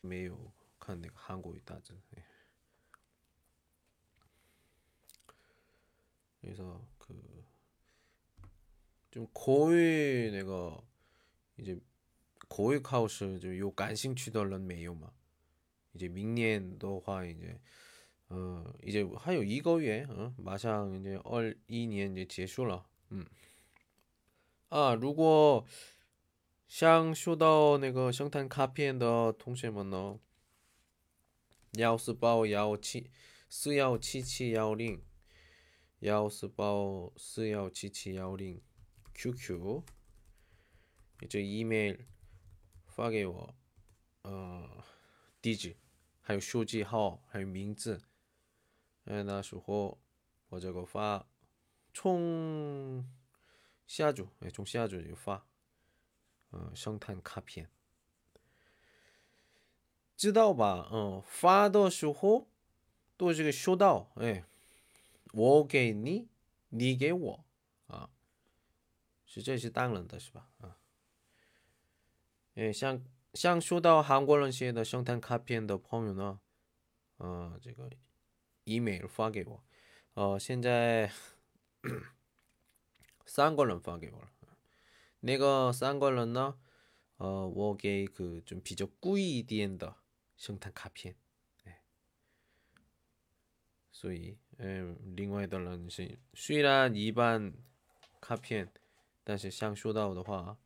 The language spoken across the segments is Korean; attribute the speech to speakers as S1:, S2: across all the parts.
S1: 没有看那个韩国语大字。 그래서 그 좀 고위 내가 이제 고위 카우스 좀요 간싱 취덜런 메요마 이제明年的话 이제 어 이제 하요 이거 위에 어 마상 이제 얼 2年 이제 结束了 음. 아, 如果 想收到那个生态卡片的同学们呢，要是报幺七四幺七七幺零。幺四八四幺七七幺零 QQ，这 email 发给我，呃，地址，还有手机号，还有名字。哎，那时候我这个发，从下周，哎，从下周就发，嗯，生态卡片，知道吧？嗯，发的时候都这个收到，哎。我给你，你给我，啊，是这是当然的，是吧？啊，哎，像像收到韩国人写的圣诞卡片的朋友呢，啊，这个 email 发给我，哦，现在三个人发给我了， 那个三个人呢，呃，我给个좀比较贵一点的圣诞卡片，哎，所以。嗯，另外的人是虽然一般卡片，但是想收到的话，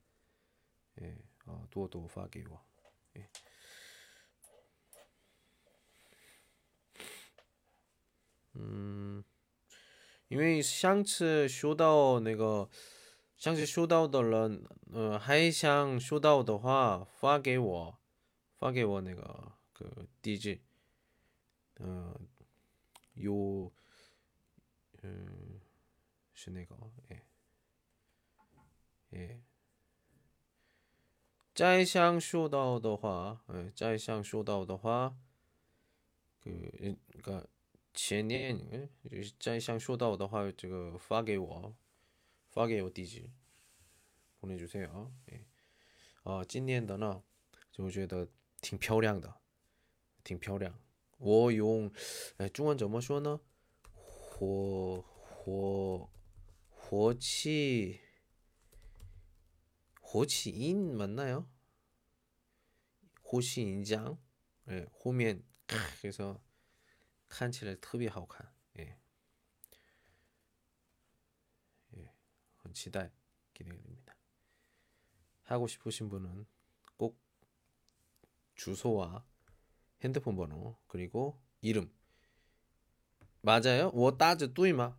S1: 哎，哦，多多发给我，哎，嗯，因为上次收到那个， 上次收到的人，呃，还想收到的话，发给我，发给我那个个地址，嗯。有，嗯，是那个，哎，哎，再想收到的话，哎，再想收到的话，그个前年，哎，再想收到的话，这个发给我， 发给我地址，보내주세 요。 哎，啊，今年的呢，就觉得挺漂亮的，挺漂亮。我用，哎，中文怎么说呢？火火火气火气音맞나 요？ 火气音장哎，后面그래서看起来特别好看， 很期待，기대됩니다 하고싶으신분은꼭주소와 핸드폰 번호 그리고 이름 맞아요? 我搭着对吗？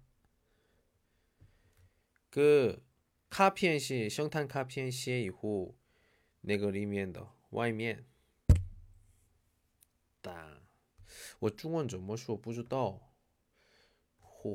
S1: 그 카피엔시 성탄 카피엔시에 이후 那个里面的外面。哒，我中文怎么说不知道。火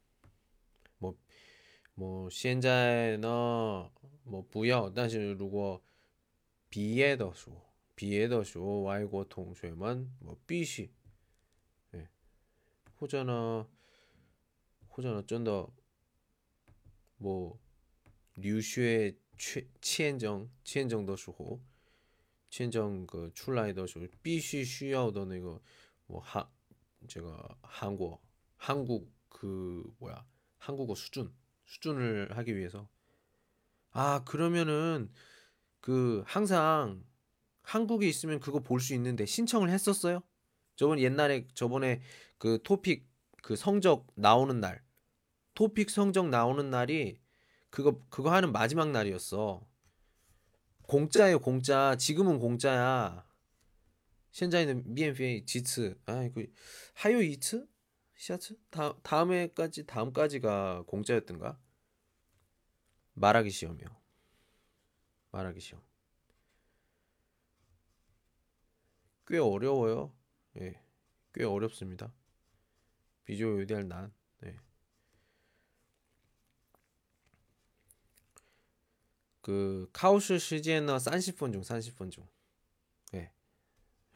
S1: 뭐现在呢，뭐不要，但是如果毕业的时候。毕业的时候，外国同学们我必须，哎，或者呢，或者呢，真的，我留学签签证签证的时候，签证个出来的时候，必须需要的那个我韩这个韩国韩国그뭐야한국어수준 수준을 하기 위해서. 아, 그러면은 그 항상 한국에 있으면 그거 볼 수 있는데 신청을 했었어요? 저번 옛날에 저번에 그 토픽 그 성적 나오는 날 토픽 성적 나오는 날이 그거 그거 하는 마지막 날이었어. 공짜예요, 공짜. 지금은 공짜야. 현재는 BMP 지츠. 아, 이거 하요 이츠? 시아츠? 다 다음에까지 다음까지가 공짜였던가? 말하기 시험이요. 말하기 시험. 꽤 어려워요. 예. 꽤 어렵습니다. 비주얼 요디할 난. 네. 그 카우스 시제너 30분 중 30분 중. 예.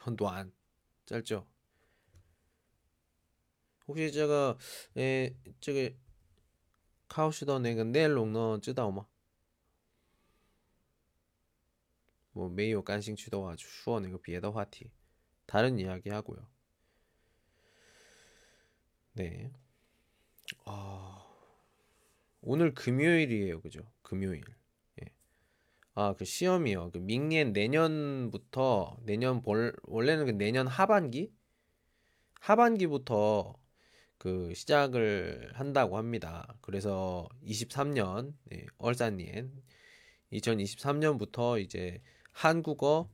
S1: 헌도안 짧죠. 혹시 제가 에 저기 카우스더 내가 내용呢 知道吗? 뭐 메이오 깐싱 취도와 슈어 내가 비에더 화티 다른 이야기 하고요. 네. 아, 오늘 금요일이에요, 그죠? 금요일. 예. 아, 그 시험이요. 그明年 내년부터 내년 볼 원래는 그 내년 하반기 하반기부터 그 시작을 한다고 합니다. 그래서 23년 네, 얼산년 2023년부터 이제 한국어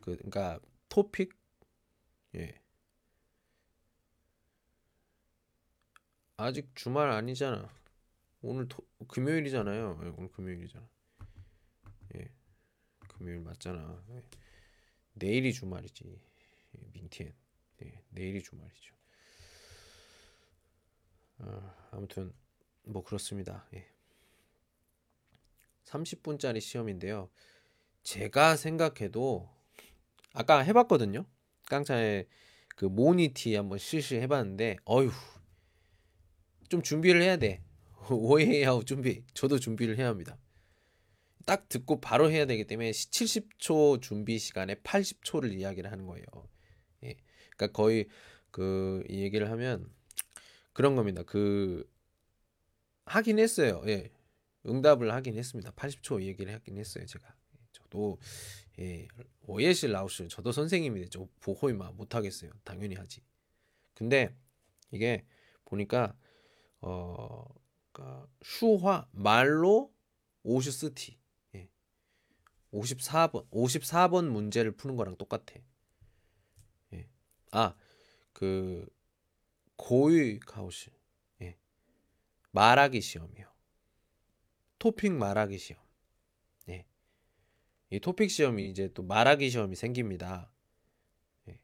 S1: 그 그러니까 토픽 예. 아직 주말 아니잖아. 오늘 토, 금요일이잖아요. 예, 오늘 금요일이잖아. 예. 금요일 맞잖아. 예. 내일이 주말이지. 예, 민티엔. 예, 내일이 주말이죠. 어, 아무튼 뭐 그렇습니다. 예. 30분짜리 시험인데요. 제가 생각해도 아까 해봤거든요. 깡차에 그 모니티 한번 실시 해봤는데 어휴 좀 준비를 해야 돼. 오해하고 준비. 저도 준비를 해야 합니다. 딱 듣고 바로 해야 되기 때문에 70초 준비 시간에 80초를 이야기를 하는 거예요. 예. 그러니까 거의 그 얘기를 하면 그런 겁니다. 그 하긴 했어요. 예. 응답을 하긴 했습니다. 80초 얘기를 하긴 했어요. 제가. 저도 예, 오예실 라우스 저도 선생님인데 저 보호이마 못 하겠어요. 당연히 하지. 근데 이게 보니까 어 그러니까 슈화 말로 오슈스티 예. 54번 54번 문제를 푸는 거랑 똑같아. 예. 아, 그 고유 가우시 예. 말하기 시험이요. 토픽 말하기 시험. 예. 이 토픽 시험이 이제 또 말하기 시험이 생깁니다. 예.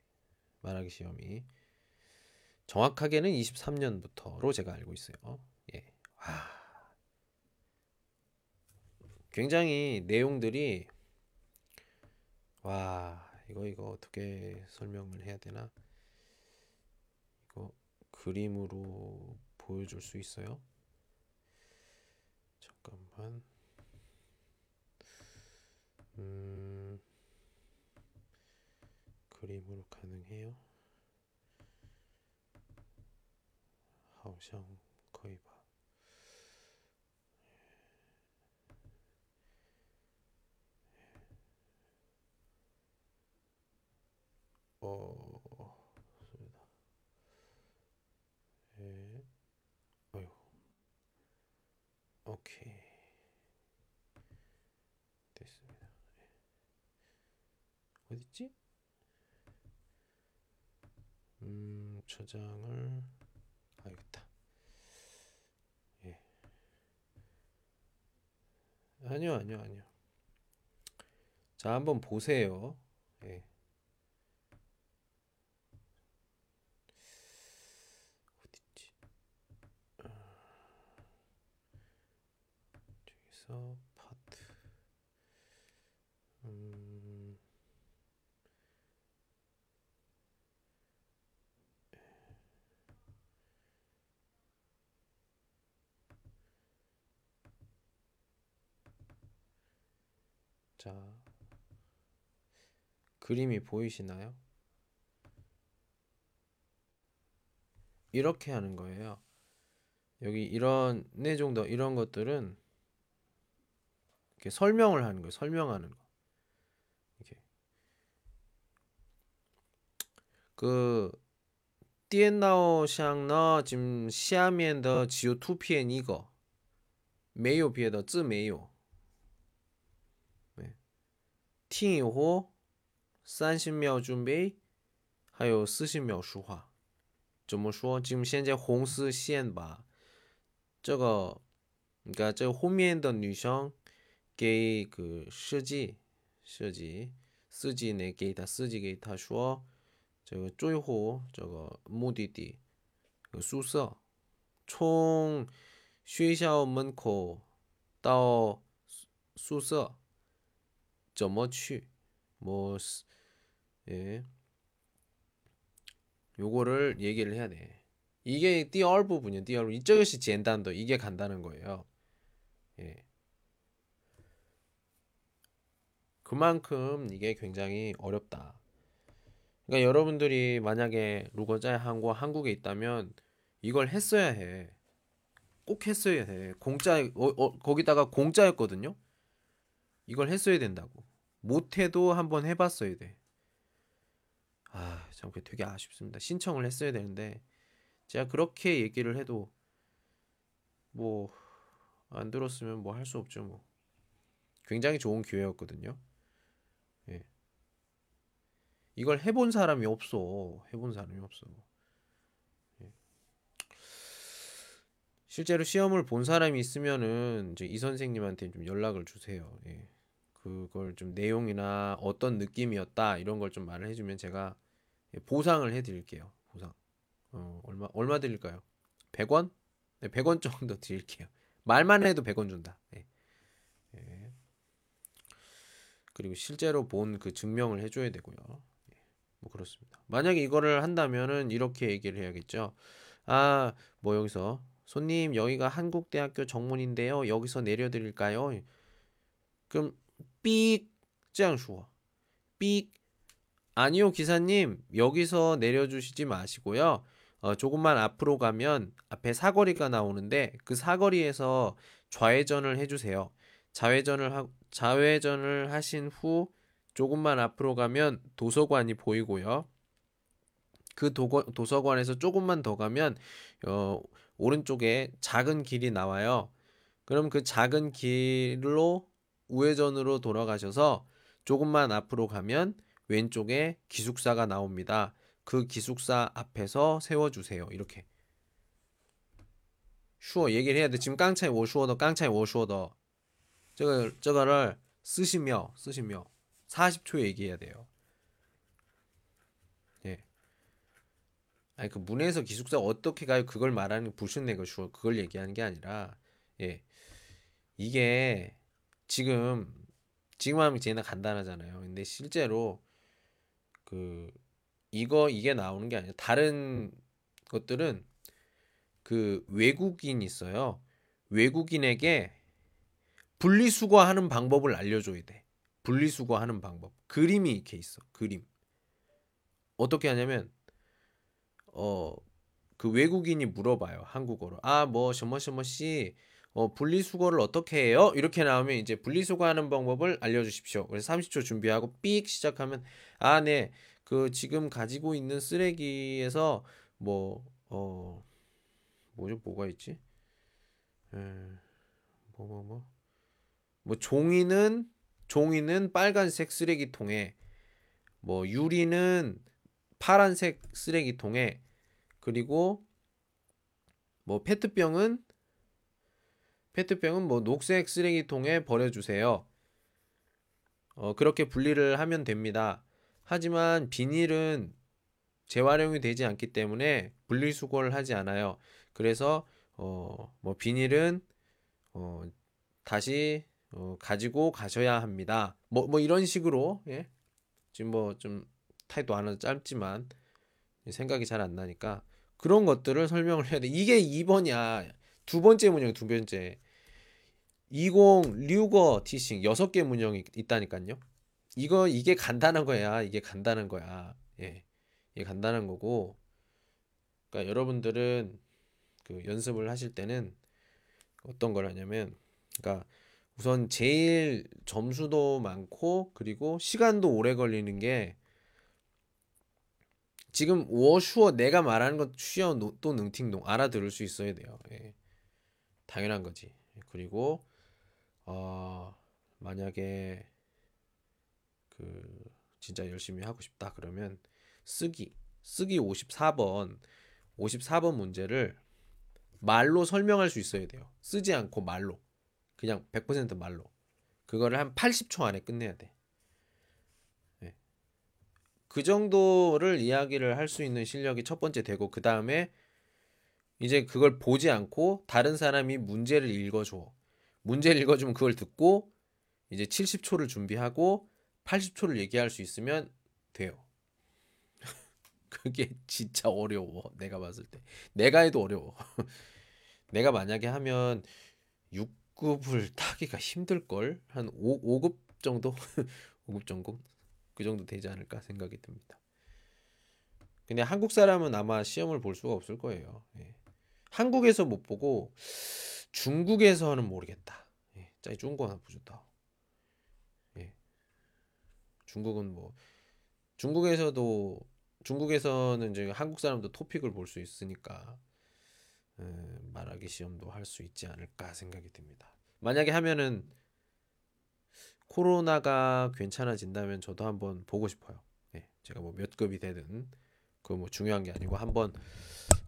S1: 말하기 시험이 정확하게는 23년부터로 제가 알고 있어요. 예. 와. 굉장히 내용들이 와, 이거 이거 어떻게 설명을 해야 되나? 그림으로 보여줄 수 있어요? 잠깐만. 음, 그림으로 가능해요? 하우샹 거의 봐. 어. 오케이. 됐습니다. 예. 어딨지? 음, 저장을 알겠다. 예. 아니요, 아니요, 아니요. 자, 한번 보세요. 예. 어딨지? 아, 저기서 파트. 음. 자, 그림이 보이시나요? 이렇게 하는 거예요. 여기 이런 내정도 이런 것들은 이렇게 설명을 하는 거예요. 설명하는 거. 이렇게 그电脑上呢，지금下面的只有图片一个，没有别的字没有。听以后三十秒准备，还有四十秒说话。怎么说？지금现在红色线吧，这个，你看这后面的女生 给个设计设计司机呢，给他司机给他说。这个最后这个目的地宿舍，从学校门口到宿舍怎么去？뭐 예. 요거를 얘기를 해야 돼. 이게 띠얼 부분이요. 띠얼 이쪽이 젠단도 이게 간다는 거예요. 예. 그만큼 이게 굉장히 어렵다. 그러니까 여러분들이 만약에 루거자의 한국 한국에 있다면 이걸 했어야 해. 꼭 했어야 해. 공짜 어, 어, 거기다가 공짜였거든요. 이걸 했어야 된다고. 못해도 한번 해봤어야 돼. 아, 참 그게 되게 아쉽습니다. 신청을 했어야 되는데 제가 그렇게 얘기를 해도 뭐 안 들었으면 뭐 할 수 없죠 뭐. 굉장히 좋은 기회였거든요. 이걸 해본 사람이 없어. 해본 사람이 없어. 예. 실제로 시험을 본 사람이 있으면은 이제 이 선생님한테 좀 연락을 주세요. 예. 그걸 좀 내용이나 어떤 느낌이었다 이런 걸 좀 말을 해주면 제가 예, 보상을 해드릴게요. 보상. 어, 얼마 얼마 드릴까요? 100원? 네, 100원 정도 드릴게요. 말만 해도 100원 준다. 예. 예. 그리고 실제로 본 그 증명을 해줘야 되고요. 뭐 그렇습니다. 만약에 이거를 한다면은 이렇게 얘기를 해야겠죠. 아, 뭐 여기서 손님 여기가 한국대학교 정문인데요. 여기서 내려드릴까요? 그럼 삑 짱说 삑 아니요 기사님 여기서 내려주시지 마시고요. 어, 조금만 앞으로 가면 앞에 사거리가 나오는데 그 사거리에서 좌회전을 해주세요. 좌회전을 하, 좌회전을 하신 후 조금만 앞으로 가면 도서관이 보이고요. 그 도거, 도서관에서 조금만 더 가면 어, 오른쪽에 작은 길이 나와요. 그럼 그 작은 길로 우회전으로 돌아가셔서 조금만 앞으로 가면 왼쪽에 기숙사가 나옵니다. 그 기숙사 앞에서 세워주세요. 이렇게. 슈어 얘기를 해야 돼. 지금 깡차이 워슈어더 깡차이 워슈어더 저거 저거를 쓰시며 쓰시며 40초 얘기해야 돼요. 예. 아니 그 문에서 기숙사 어떻게 가요? 그걸 말하는 부신내가 슈 그걸 얘기하는 게 아니라 예. 이게 지금 지금 하면 제나 간단하잖아요. 근데 실제로 그 이거 이게 나오는 게 아니라 다른 것들은 그 외국인 있어요. 외국인에게 분리수거하는 방법을 알려줘야 돼. 분리수거하는 방법. 그림이 이렇게 있어. 그림. 어떻게 하냐면 어 그 외국인이 물어봐요. 한국어로. 아, 뭐 셔머 셔머 씨 어, 분리수거를 어떻게 해요? 이렇게 나오면 이제 분리수거하는 방법을 알려주십시오. 그래서 30초 준비하고 삑 시작하면 아, 네. 그 지금 가지고 있는 쓰레기에서 뭐 어 뭐죠? 뭐가 있지? 에, 뭐 뭐, 뭐. 뭐 종이는 종이는 빨간색 쓰레기통에 뭐 유리는 파란색 쓰레기통에 그리고 뭐 페트병은 페트병은 뭐 녹색 쓰레기통에 버려주세요. 어, 그렇게 분리를 하면 됩니다. 하지만 비닐은 재활용이 되지 않기 때문에 분리수거를 하지 않아요. 그래서 어, 뭐 비닐은 어, 다시 어, 가지고 가셔야 합니다. 뭐, 뭐 이런 식으로, 예. 지금 뭐 좀 타이도 하나 짧지만 생각이 잘 안 나니까 그런 것들을 설명을 해야 돼. 이게 2번이야. 두 번째 문형, 두 번째. 20 류거 티싱 여섯 개 문형이 있다니까요. 이거 이게 간단한 거야. 이게 간단한 거야. 예. 이게 간단한 거고. 그러니까 여러분들은 그 연습을 하실 때는 어떤 걸 하냐면 그러니까 우선 제일 점수도 많고 그리고 시간도 오래 걸리는 게 지금 워슈어 내가 말하는 것 쉬어 또 능팅동 알아들을 수 있어야 돼요. 예. 당연한 거지. 그리고 어 만약에 그 진짜 열심히 하고 싶다 그러면 쓰기 쓰기 54번 54번 문제를 말로 설명할 수 있어야 돼요. 쓰지 않고 말로 그냥 100% 말로 그거를 한 80초 안에 끝내야 돼. 그 정도를 이야기를 할 수 있는 실력이 첫 번째 되고 그 다음에 이제 그걸 보지 않고 다른 사람이 문제를 읽어줘. 문제를 읽어주면 그걸 듣고 이제 70초를 준비하고 80초를 얘기할 수 있으면 돼요. 그게 진짜 어려워. 내가 봤을 때. 내가 해도 어려워. 내가 만약에 하면 6 급을 타기가 힘들걸? 한 5, 5급 정도? 5급 정도? 그 정도 되지 않을까 생각이 듭니다. 근데 한국 사람은 아마 시험을 볼 수가 없을 거예요. 예. 한국에서 못 보고 중국에서는 모르겠다. 예. 짜이 중국은 보셨다. 예. 중국은 뭐 중국에서도 중국에서는 이제 한국 사람도 토픽을 볼 수 있으니까 음, 말하기 시험도 할 수 있지 않을까 생각이 듭니다. 만약에 하면은 코로나가 괜찮아진다면 저도 한번 보고 싶어요. 네, 제가 뭐 몇 급이 되든 그뭐 중요한 게 아니고 한번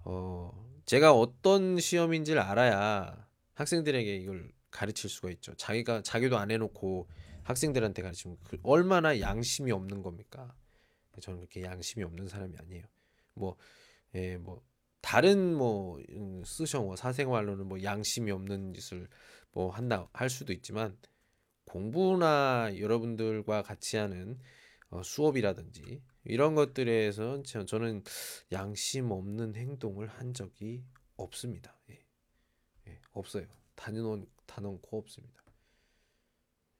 S1: 어 제가 어떤 시험인지를 알아야 학생들에게 이걸 가르칠 수가 있죠. 자기가 자기도 안 해놓고 학생들한테 가르치면 그 얼마나 양심이 없는 겁니까? 저는 그렇게 양심이 없는 사람이 아니에요. 뭐, 예, 뭐 다른 뭐 음, 쓰셔 뭐 사생활로는 뭐 양심이 없는 짓을 뭐 한다 할 수도 있지만 공부나 여러분들과 같이 하는 어, 수업이라든지 이런 것들에서 저는 양심 없는 행동을 한 적이 없습니다. 예. 예, 없어요. 단연 단언코 없습니다.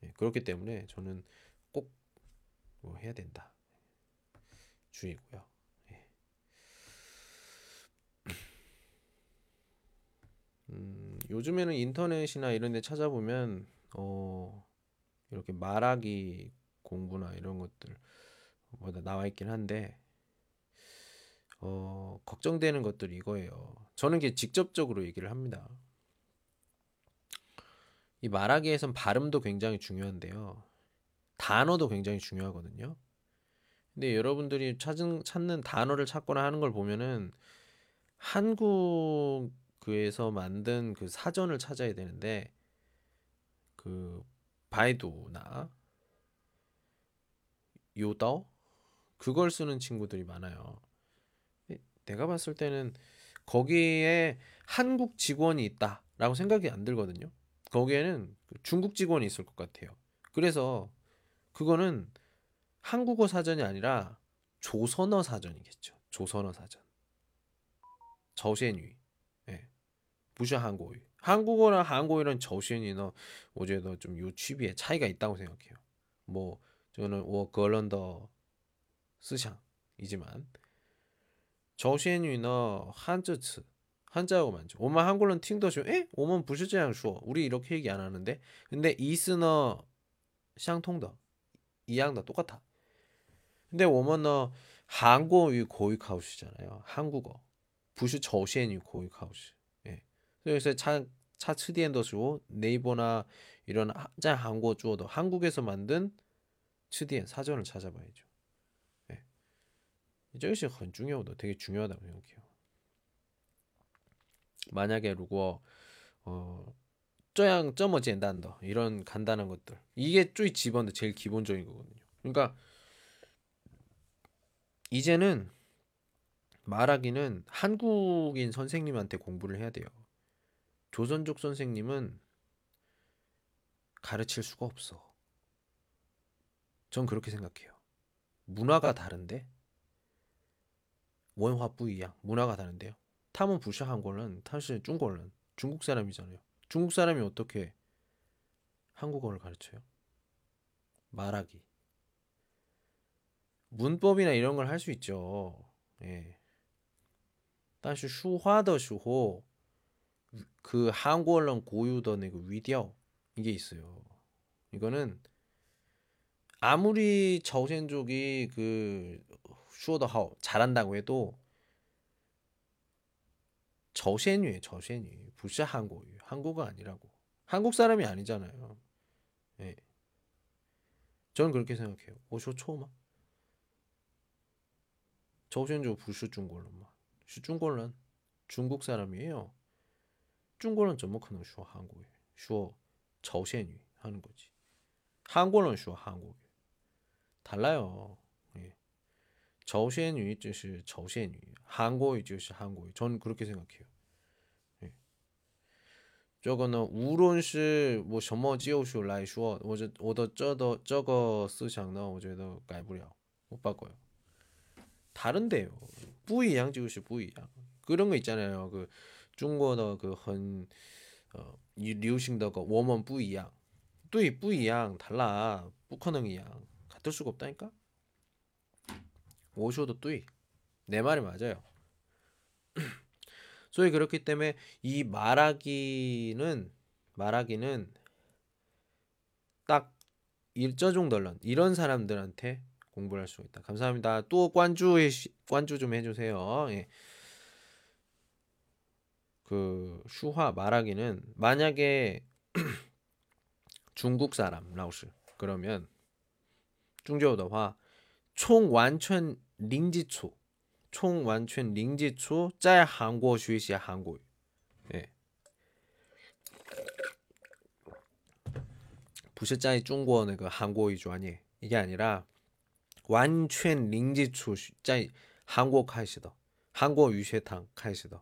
S1: 예, 그렇기 때문에 저는 꼭 뭐 해야 된다. 주의고요. 음, 요즘에는 인터넷이나 이런 데 찾아보면 어 이렇게 말하기 공부나 이런 것들 뭐다 나와 있긴 한데 어, 걱정되는 것들이 이거예요. 저는 이게 직접적으로 얘기를 합니다. 이 말하기에선 발음도 굉장히 중요한데요. 단어도 굉장히 중요하거든요. 근데 여러분들이 찾은, 찾는 단어를 찾거나 하는 걸 보면은 한국 에서 만든 그 사전을 찾아야 되는데 그 바이두나 요더 그걸 쓰는 친구들이 많아요. 내가 봤을 때는 거기에 한국 직원이 있다라고 생각이 안 들거든요. 거기에는 그 중국 직원이 있을 것 같아요. 그래서 그거는 한국어 사전이 아니라 조선어 사전이겠죠. 조선어 사전. 저센위. 不是 한국어. 한국어랑 한국어랑 정신이나 어제도 좀 요 취비에 차이가 있다고 생각해요. 뭐 저는 워 걸런더 스샹이지만 정신이나 한자츠 한자어 많죠. 오만 한글은 팅더 좀 에? 오만 부시장 수어. 우리 이렇게 얘기 안 하는데. 근데 이스너 샹통더 이양다 똑같아. 근데 오만너 한국어 고위 카우시잖아요. 한국어. 부시 정신이 고위 카우시. 그래서 차, 차 츠디엔더쇼 네이버나 이런 짠 한고 주어도 한국에서 만든 츠디엔 사전을 찾아봐야죠. 네. 이것이 건 중요하다. 되게 중요하다고 생각해요. 만약에 루고 어, 쪼양 점어 젠단더 이런 간단한 것들 이게 쪼이 집어넣 제일 기본적인 거거든요. 그러니까 이제는 말하기는 한국인 선생님한테 공부를 해야 돼요. 조선족 선생님은 가르칠 수가 없어. 전 그렇게 생각해요. 문화가 다른데 원화 뿌이양 문화가 다른데요. 탐은 부샤한 거는 사실 중국어는 중국 사람이잖아요. 중국 사람이 어떻게 한국어를 가르쳐요? 말하기. 문법이나 이런 걸 할 수 있죠. 예. 但是说话的时候 그 한국어랑 고유의 그 위디오 이게 있어요. 이거는 아무리 저센족이 그 쇼더하오 잘한다고 해도 저센유에 저센유 부시 한국유 한국어 아니라고 한국 사람이 아니잖아요. 예. 저는 그렇게 생각해요. 오쇼 초마 저센주 부시 중국어만 중국어는 중국 사람이에요. 중국어는怎么可能 쉬어 한국어 쉬어 저센유 하는 거지. 한국어는 쉬어 한국어 달라요. 예. 저센유 就是 저센유, 한국어 就是 한국어. 저는 그렇게 생각해요. 예. 这个呢无论是我什么技术来说我这我的这的这个思想呢我觉得改不了못 다른데요. 不一样就是不一样. 그런 거 있잖아요. 그 중국어 그很 어, 流行的个我们不一样对不一样 달라 不可能一样 같을 수가 없다니까 오쇼도 뚜이 내 말이 맞아요 소위 그렇기 때문에 이 말하기는 말하기는 딱 일저종덜런 이런 사람들한테 공부를 할 수 있다. 감사합니다. 또 관주 관주 좀 해주세요. 예. 그 슈화 말하기는 만약에 중국 사람 라오스 그러면 중저우더화 총 완전 링지초 총 완전 링지초 在 한국 学习 한국 예. 不是在 중국 那个 한국어 专业 이게 아니라 완전 링지초 在 한국 开始的 한국 语学堂开始的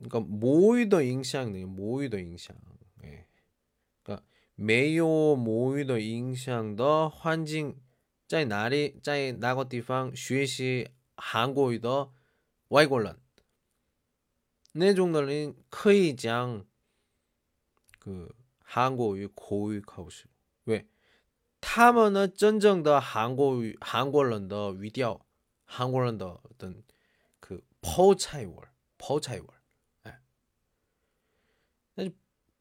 S1: 그러니까 모이더 잉샹 모이더 잉샹. 예. 그러니까 메요 모이더 잉샹더 환징 在哪里在哪个地方学习韩国语的外国人那种的人可以讲그韩国语口语考试 왜? 他们呢真正的韩国语韩国人的语调韩国人的어떤 그抛차이월抛차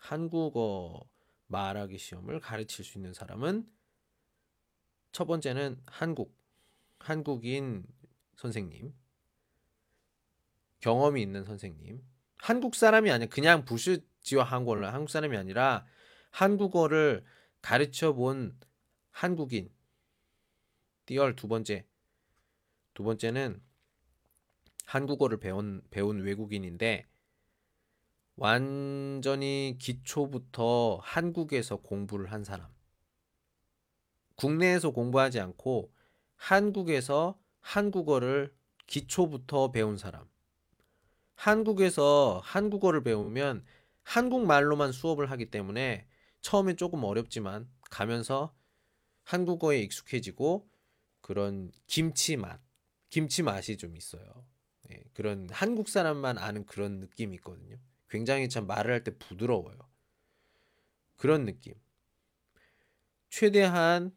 S1: 한국어 말하기 시험을 가르칠 수 있는 사람은 첫 번째는 한국, 한국인 선생님, 경험이 있는 선생님, 한국 사람이 아니라 그냥 부시지와 한국어를 한국 사람이 아니라 한국어를 가르쳐 본 한국인. 띠얼 두 번째. 두 번째는 한국어를 배운 배운 외국인인데 완전히 기초부터 한국에서 공부를 한 사람. 국내에서 공부하지 않고 한국에서 한국어를 기초부터 배운 사람. 한국에서 한국어를 배우면 한국말로만 수업을 하기 때문에 처음엔 조금 어렵지만 가면서 한국어에 익숙해지고 그런 김치 맛, 김치 맛이 좀 있어요. 예, 그런 한국 사람만 아는 그런 느낌이 있거든요. 굉장히 참 말을 할 때 부드러워요. 그런 느낌. 최대한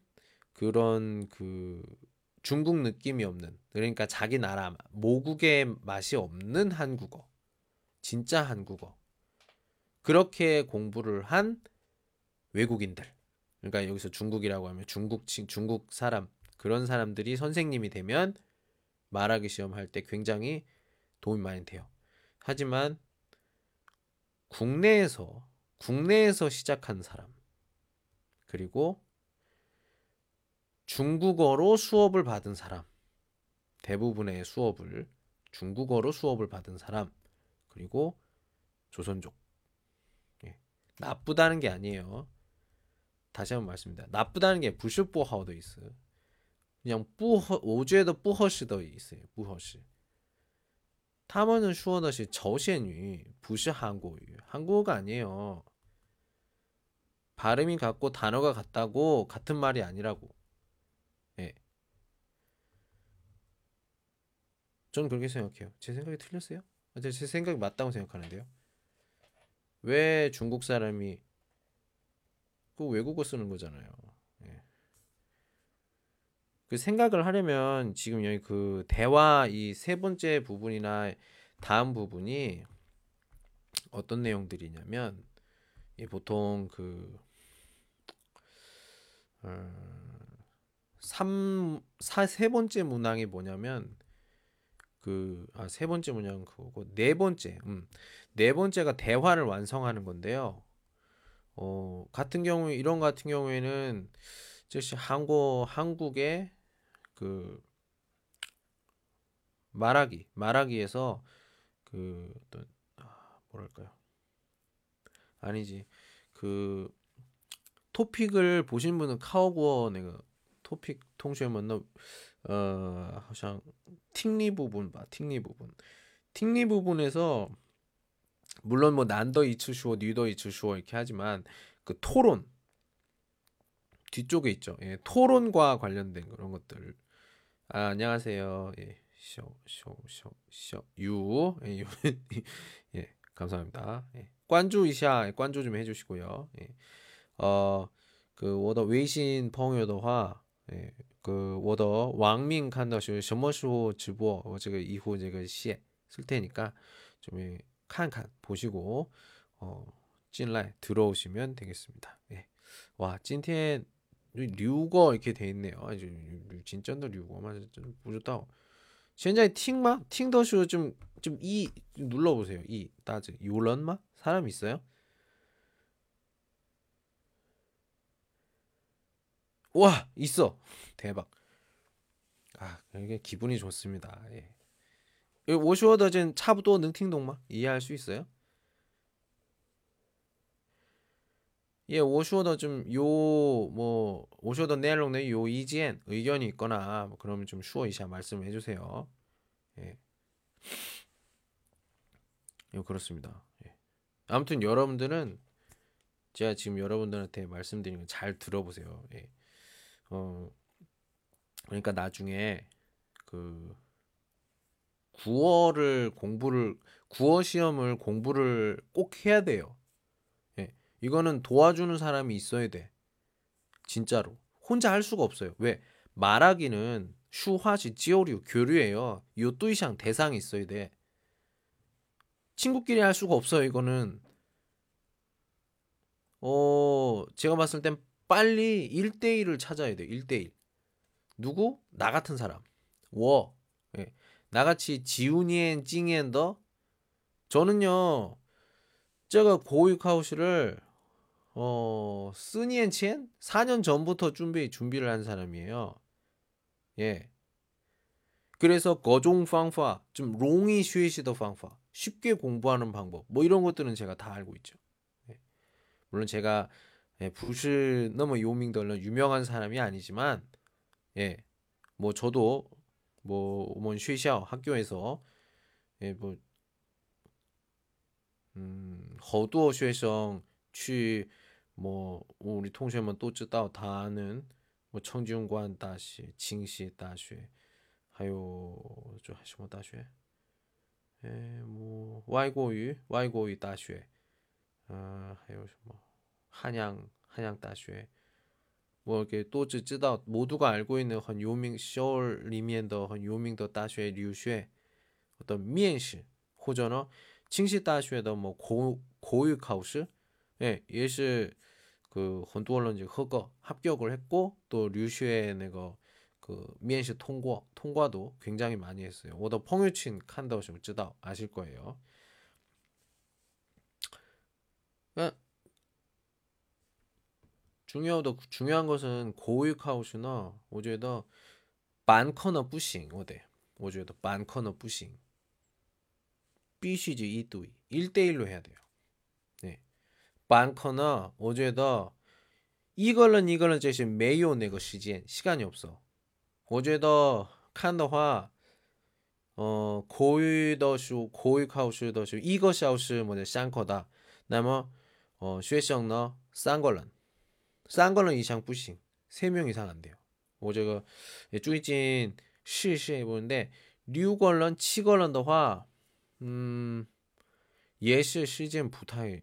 S1: 그런 그 중국 느낌이 없는 그러니까 자기 나라 모국의 맛이 없는 한국어 진짜 한국어 그렇게 공부를 한 외국인들 그러니까 여기서 중국이라고 하면 중국 중국 사람 그런 사람들이 선생님이 되면 말하기 시험 할 때 굉장히 도움이 많이 돼요. 하지만 국내에서 국내에서 시작한 사람 그리고 중국어로 수업을 받은 사람 대부분의 수업을 중국어로 수업을 받은 사람 그리고 조선족 예. 나쁘다는 게 아니에요. 다시 한번 말씀드립니다. 나쁘다는 게 부슈뽀하우도 있어요. 그냥 뿌허 오주에도 뿌허시도 있어요. 뿌허시. 他们은 슈어더시 저시엔유 부시 한국유 한국어가 아니에요. 발음이 같고 단어가 같다고 같은 말이 아니라고. 예. 저는 그렇게 생각해요. 제 생각이 틀렸어요? 아, 제, 제 생각이 맞다고 생각하는데요. 왜 중국 사람이 그 외국어 쓰는 거잖아요. 예. 그 생각을 하려면 지금 여기 그 대화 이 세 번째 부분이나 다음 부분이 어떤 내용들이냐면 보통 그 어, 3, 4, 세 번째 문항이 뭐냐면 그, 아, 세 번째 문항 그거고, 네 번째, 음, 네 번째가 대화를 완성하는 건데요. 어, 같은 경우, 이런 같은 경우에는, 즉시 한국, 한국의 그, 말하기, 말하기에서 그, 어떤, 아, 뭐랄까요. 아니지. 그, 토픽을 보신 분은 카오고 내가 토픽 통쉐먼너 어, 好像 틱리 부분 봐. 틱리 부분. 틱리 부분에서 물론 뭐 난더 이츠 슈어, 뉴더 이츠 슈어 이렇게 하지만 그 토론 뒤쪽에 있죠. 예, 토론과 관련된 그런 것들. 아, 안녕하세요. 예. 쇼쇼쇼쇼유 예, 예, 감사합니다. 예. 관주 이샤 관주 좀 해주시고요. 예. 어, 그 워더 웨이신 펑요더화 예, 그 워더 왕민 칸더시 什么时候 直播 어, 제가 이후 제가 시에 쓸 테니까 좀 예, 칸칸 보시고 어, 찐라이 들어오시면 되겠습니다. 예. 와, 今天 류거 이렇게 돼 있네요. 아주 진짜도 류거만 좀 부르다. 현재 팅마 팅더쇼 좀좀 이 눌러 보세요. 이 따즈 요런마 사람 있어요? 와 있어 대박 아 이게 기분이 좋습니다 예. 오슈어더젠 차부도 능팅동마 이해할 수 있어요? 예, 오슈어더 좀 요 뭐 오슈어더 내용내 요 이지엔 의견이 있거나 뭐 그러면 좀 슈어 이샤 말씀해 주세요. 예. 요 그렇습니다. 예. 아무튼 여러분들은 제가 지금 여러분들한테 말씀드리는 거잘 들어보세요. 예. 어 그러니까 나중에 그 국어를 공부를 국어 시험을 공부를 꼭 해야 돼요. 예. 이거는 도와주는 사람이 있어야 돼. 진짜로. 혼자 할 수가 없어요. 왜? 말하기는 슈화시 지오류 교류예요. 요뚜이샹 대상이 있어야 돼. 친구끼리 할 수가 없어요. 이거는 어 제가 봤을 땐 빨리 1대1을 찾아야 돼. 1대1. 누구? 나 같은 사람. 워. 예. 나같이 지훈이엔 찡엔더 저는요. 제가 고익하우스를 어, 스니엔치엔 4년 전부터 준비 준비를 한 사람이에요. 예. 그래서 거종 방파, 좀 롱이 슈이시더 방파, 쉽게 공부하는 방법, 뭐 이런 것들은 제가 다 알고 있죠. 예. 물론 제가 예, 부실 너무 요밍덜런 유명한 사람이 아니지만, 예, 뭐 저도 뭐 오먼 쉬샤 학교에서 예, 뭐 음, 허두어 쉐성 취 뭐 우리 통신만 또知道 다는 뭐 청중관 다시 징시 다시 还有就什么 다시 예, 뭐外国语 外国语 다시 아, 还有什么 한양 한양 다시 뭐 이렇게 또知道 모두가 알고 있는 很有名,首里面的很有名的大学留学 어떤 面试或者呢 칭시大学的뭐 고, 고유考试 예, 예시 그 헌두얼런지 허거 합격을 했고 또 류슈의 내가 그 미엔시 통과 통과도 굉장히 많이 했어요. 뭐 오더 펑유친 칸다오시면 쯔다 아실 거예요. 그러니까 중요하다 중요한 것은 고유카우슈나 오저에다 반커너 부싱 어데 오저에다 반커너 부싱 비시지 이두이 1대1로 해야 돼요. 많거나 어제다. 이걸은 이걸은 제시 매요 내거 시간 시간이 없어. 어제다 칸더화 어 고유더슈 고유카우슈더슈 이거 샤우슈 뭐냐 샹커다. 나머 어 쉐성너 쌍걸런. 쌍걸런 이상 부싱. 세 명 이상 안 돼요. 어제가 쭈이진 실시해 보는데 류걸런 치걸런 더화 음 예시 시즌 부타이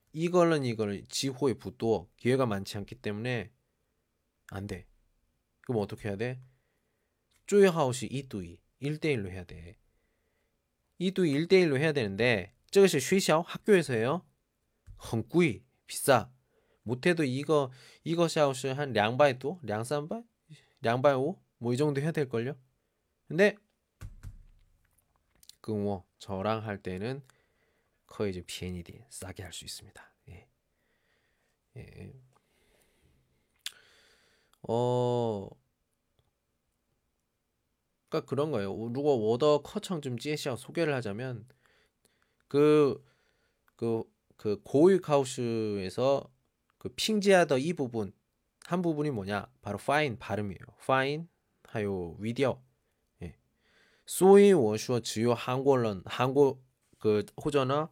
S1: 이걸은 이걸 지호의 부도 기회가 많지 않기 때문에 안 돼. 그럼 어떻게 해야 돼? 쪼여하우시 이두이 1대1로 해야 돼. 이두이 1대1로 해야 되는데 저것이 쉬샤오 학교에서요. 헝구이 비싸. 못해도 이거 이거 샤오시 한 량바이 또 량산바이 량바이 오뭐 이 정도 해야 될 걸요. 근데 그뭐 저랑 할 때는 커이 좀 비엔이디 싸게 할 수 있습니다. 예. 예. 예. 어. 그러니까 그런 거예요. 누가 워더 커청 좀 찌에시아 소개를 하자면 그 그 그 고유 카우슈에서 그, 그, 그, 그 핑지하더 이 부분 한 부분이 뭐냐? 바로 파인 발음이에요. 파인 하요 위디어. 예. 소이 워슈어 주요 한국런 한국 그 호전어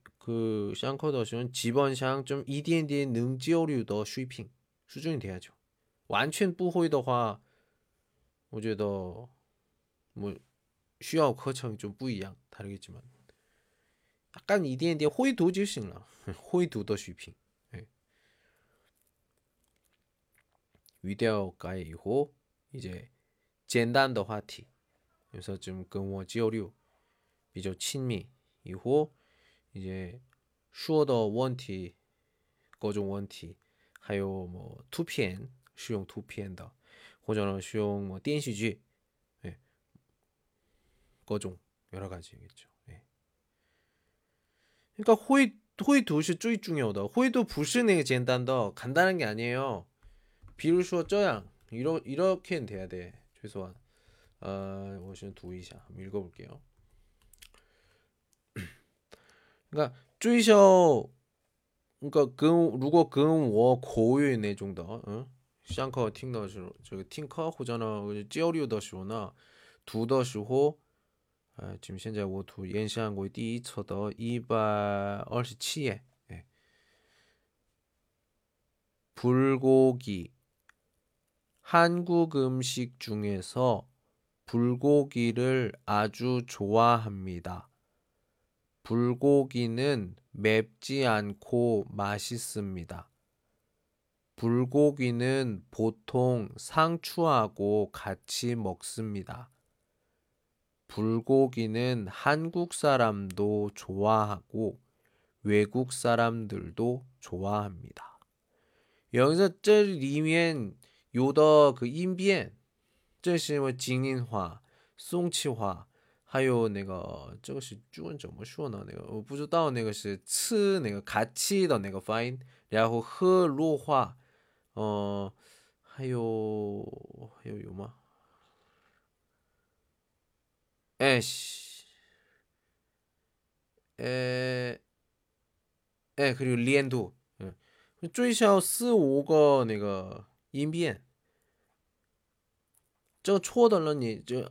S1: 그샹커더시기본상 좀一点点能交流的水平수준이돼야죠完全不会的话，我觉得뭐需要课程좀不一样，다르겠지만약간一点点会读就行了，会读的水平。 위디오 가이 이후 이제 简单的 화티 그래서 좀 근워 지오류 비교 친미 이후 이제 슈어더 원티 거종 원티 하요 뭐 투피엔 슈용 투피엔더 호전어 수용 뭐 댄시지 예. 거종 여러 가지겠죠. 예. 그러니까 호이 호이 도시 쪼이 중요하다. 호이도 불신의 젠단더 간단한 게 아니에요. 비를 슈어 쩌양 이러 이렇게는 돼야 돼. 최소한 아, 어~ 원시는 두이샤 한번 읽어볼게요. 그러니까 追求 그러니까 跟如果跟我口语那种的，嗯，上课听的时候，这个听课或者呢交流的时候呢，读的时候， 아, 지금 现在我读演讲会第一册的127页， 예. 불고기 한국 음식 중에서 불고기를 아주 좋아합니다. 불고기는 맵지 않고 맛있습니다. 불고기는 보통 상추하고 같이 먹습니다. 불고기는 한국 사람도 좋아하고 외국 사람들도 좋아합니다. 여기서 这里面有的그 인변 这是什么精英化、宋气化 还有那个这个是中文怎么说呢？那个我不知道，那个是吃那个卡气的那个发音，然后和弱化，嗯，还有还有有吗？哎，哎，哎，可以连读，嗯，最少四五个那个音变，这个错的了你就。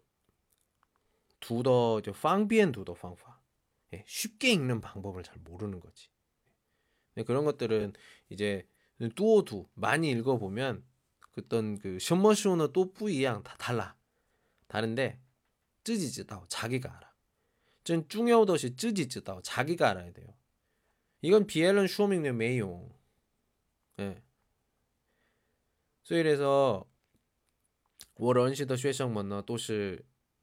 S1: 두더 방비엔 두더 방파 예, 쉽게 읽는 방법을 잘 모르는 거지. 네, 그런 것들은 이제 뚜오두 많이 읽어보면 어떤 그 셔머쇼는 또 뿌이양 다 달라. 다른데 쯔지쯔다오 자기가 알아. 전 중요도시 쯔지쯔다오 자기가 알아야 돼요. 이건 비엘은 슈어밍의 메용. 예. 所以说我认识的学生们呢都是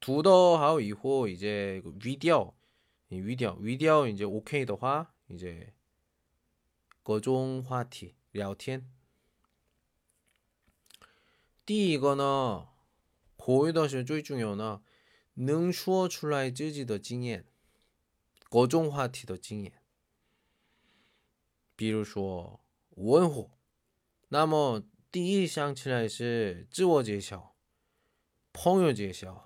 S1: 디어 하고 이후 이제 위디어 위디어 이제 오케이 的话 이제 各种话题聊天。第一个呢，口语的是最重要的，能说出来自己的经验，各种话题的经验。比如说文化，那么第一想起来是自我介绍、朋友介绍、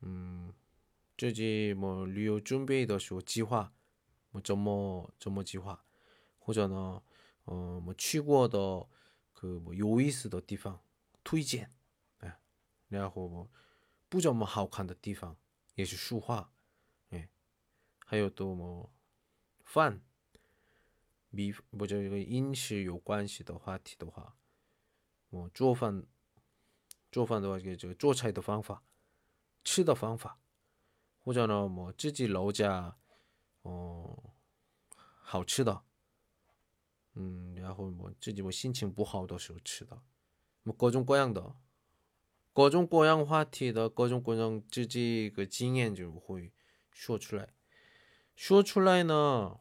S1: 嗯，自己么旅游准备的时候计划，么怎么怎么计划，或者呢，嗯，么去过的个么有意思的地方推荐，哎，然后么不怎么好看的地方也是书画，哎，还有多么饭，米不就这个饮食有关系的话题的话，我做饭 做饭的话，这个做菜的方法， 吃的方法，或者呢，么自己楼家哦好吃的，嗯，然后么自己么心情不好的时候吃的，么各种各样的，各种各样话题的，各种各样自己个经验就会说出来，说出来呢。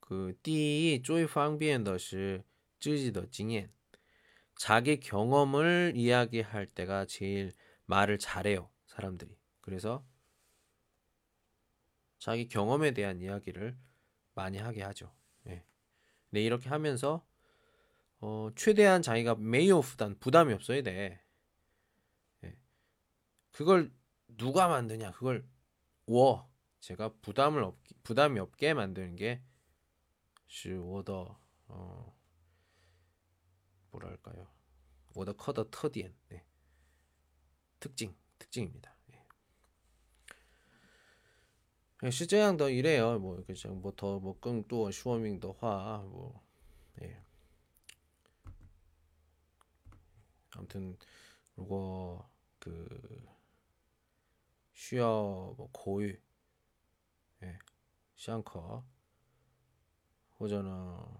S1: 个第一最方便的是自己的经验 자기 경험을 이야기할 때가 제일 말을 잘해요, 사람들이. 그래서 자기 경험에 대한 이야기를 많이 하게 하죠. 네, 네 이렇게 하면서 어, 최대한 자기가 매우 부담 부담이 없어야 돼. 네. 그걸 누가 만드냐? 그걸 我 제가 부담을 없 부담이 없게 만드는 게 是我的 어, 뭐랄까요 我的课的 特点 네. 특징 특징입니다. 예. 예 是这样的 이래요. 뭐 그냥 뭐더뭐 更多 说明的话 뭐 예. 아무튼 그리고 그 쉬어 뭐 고유 예. 샹커 호전어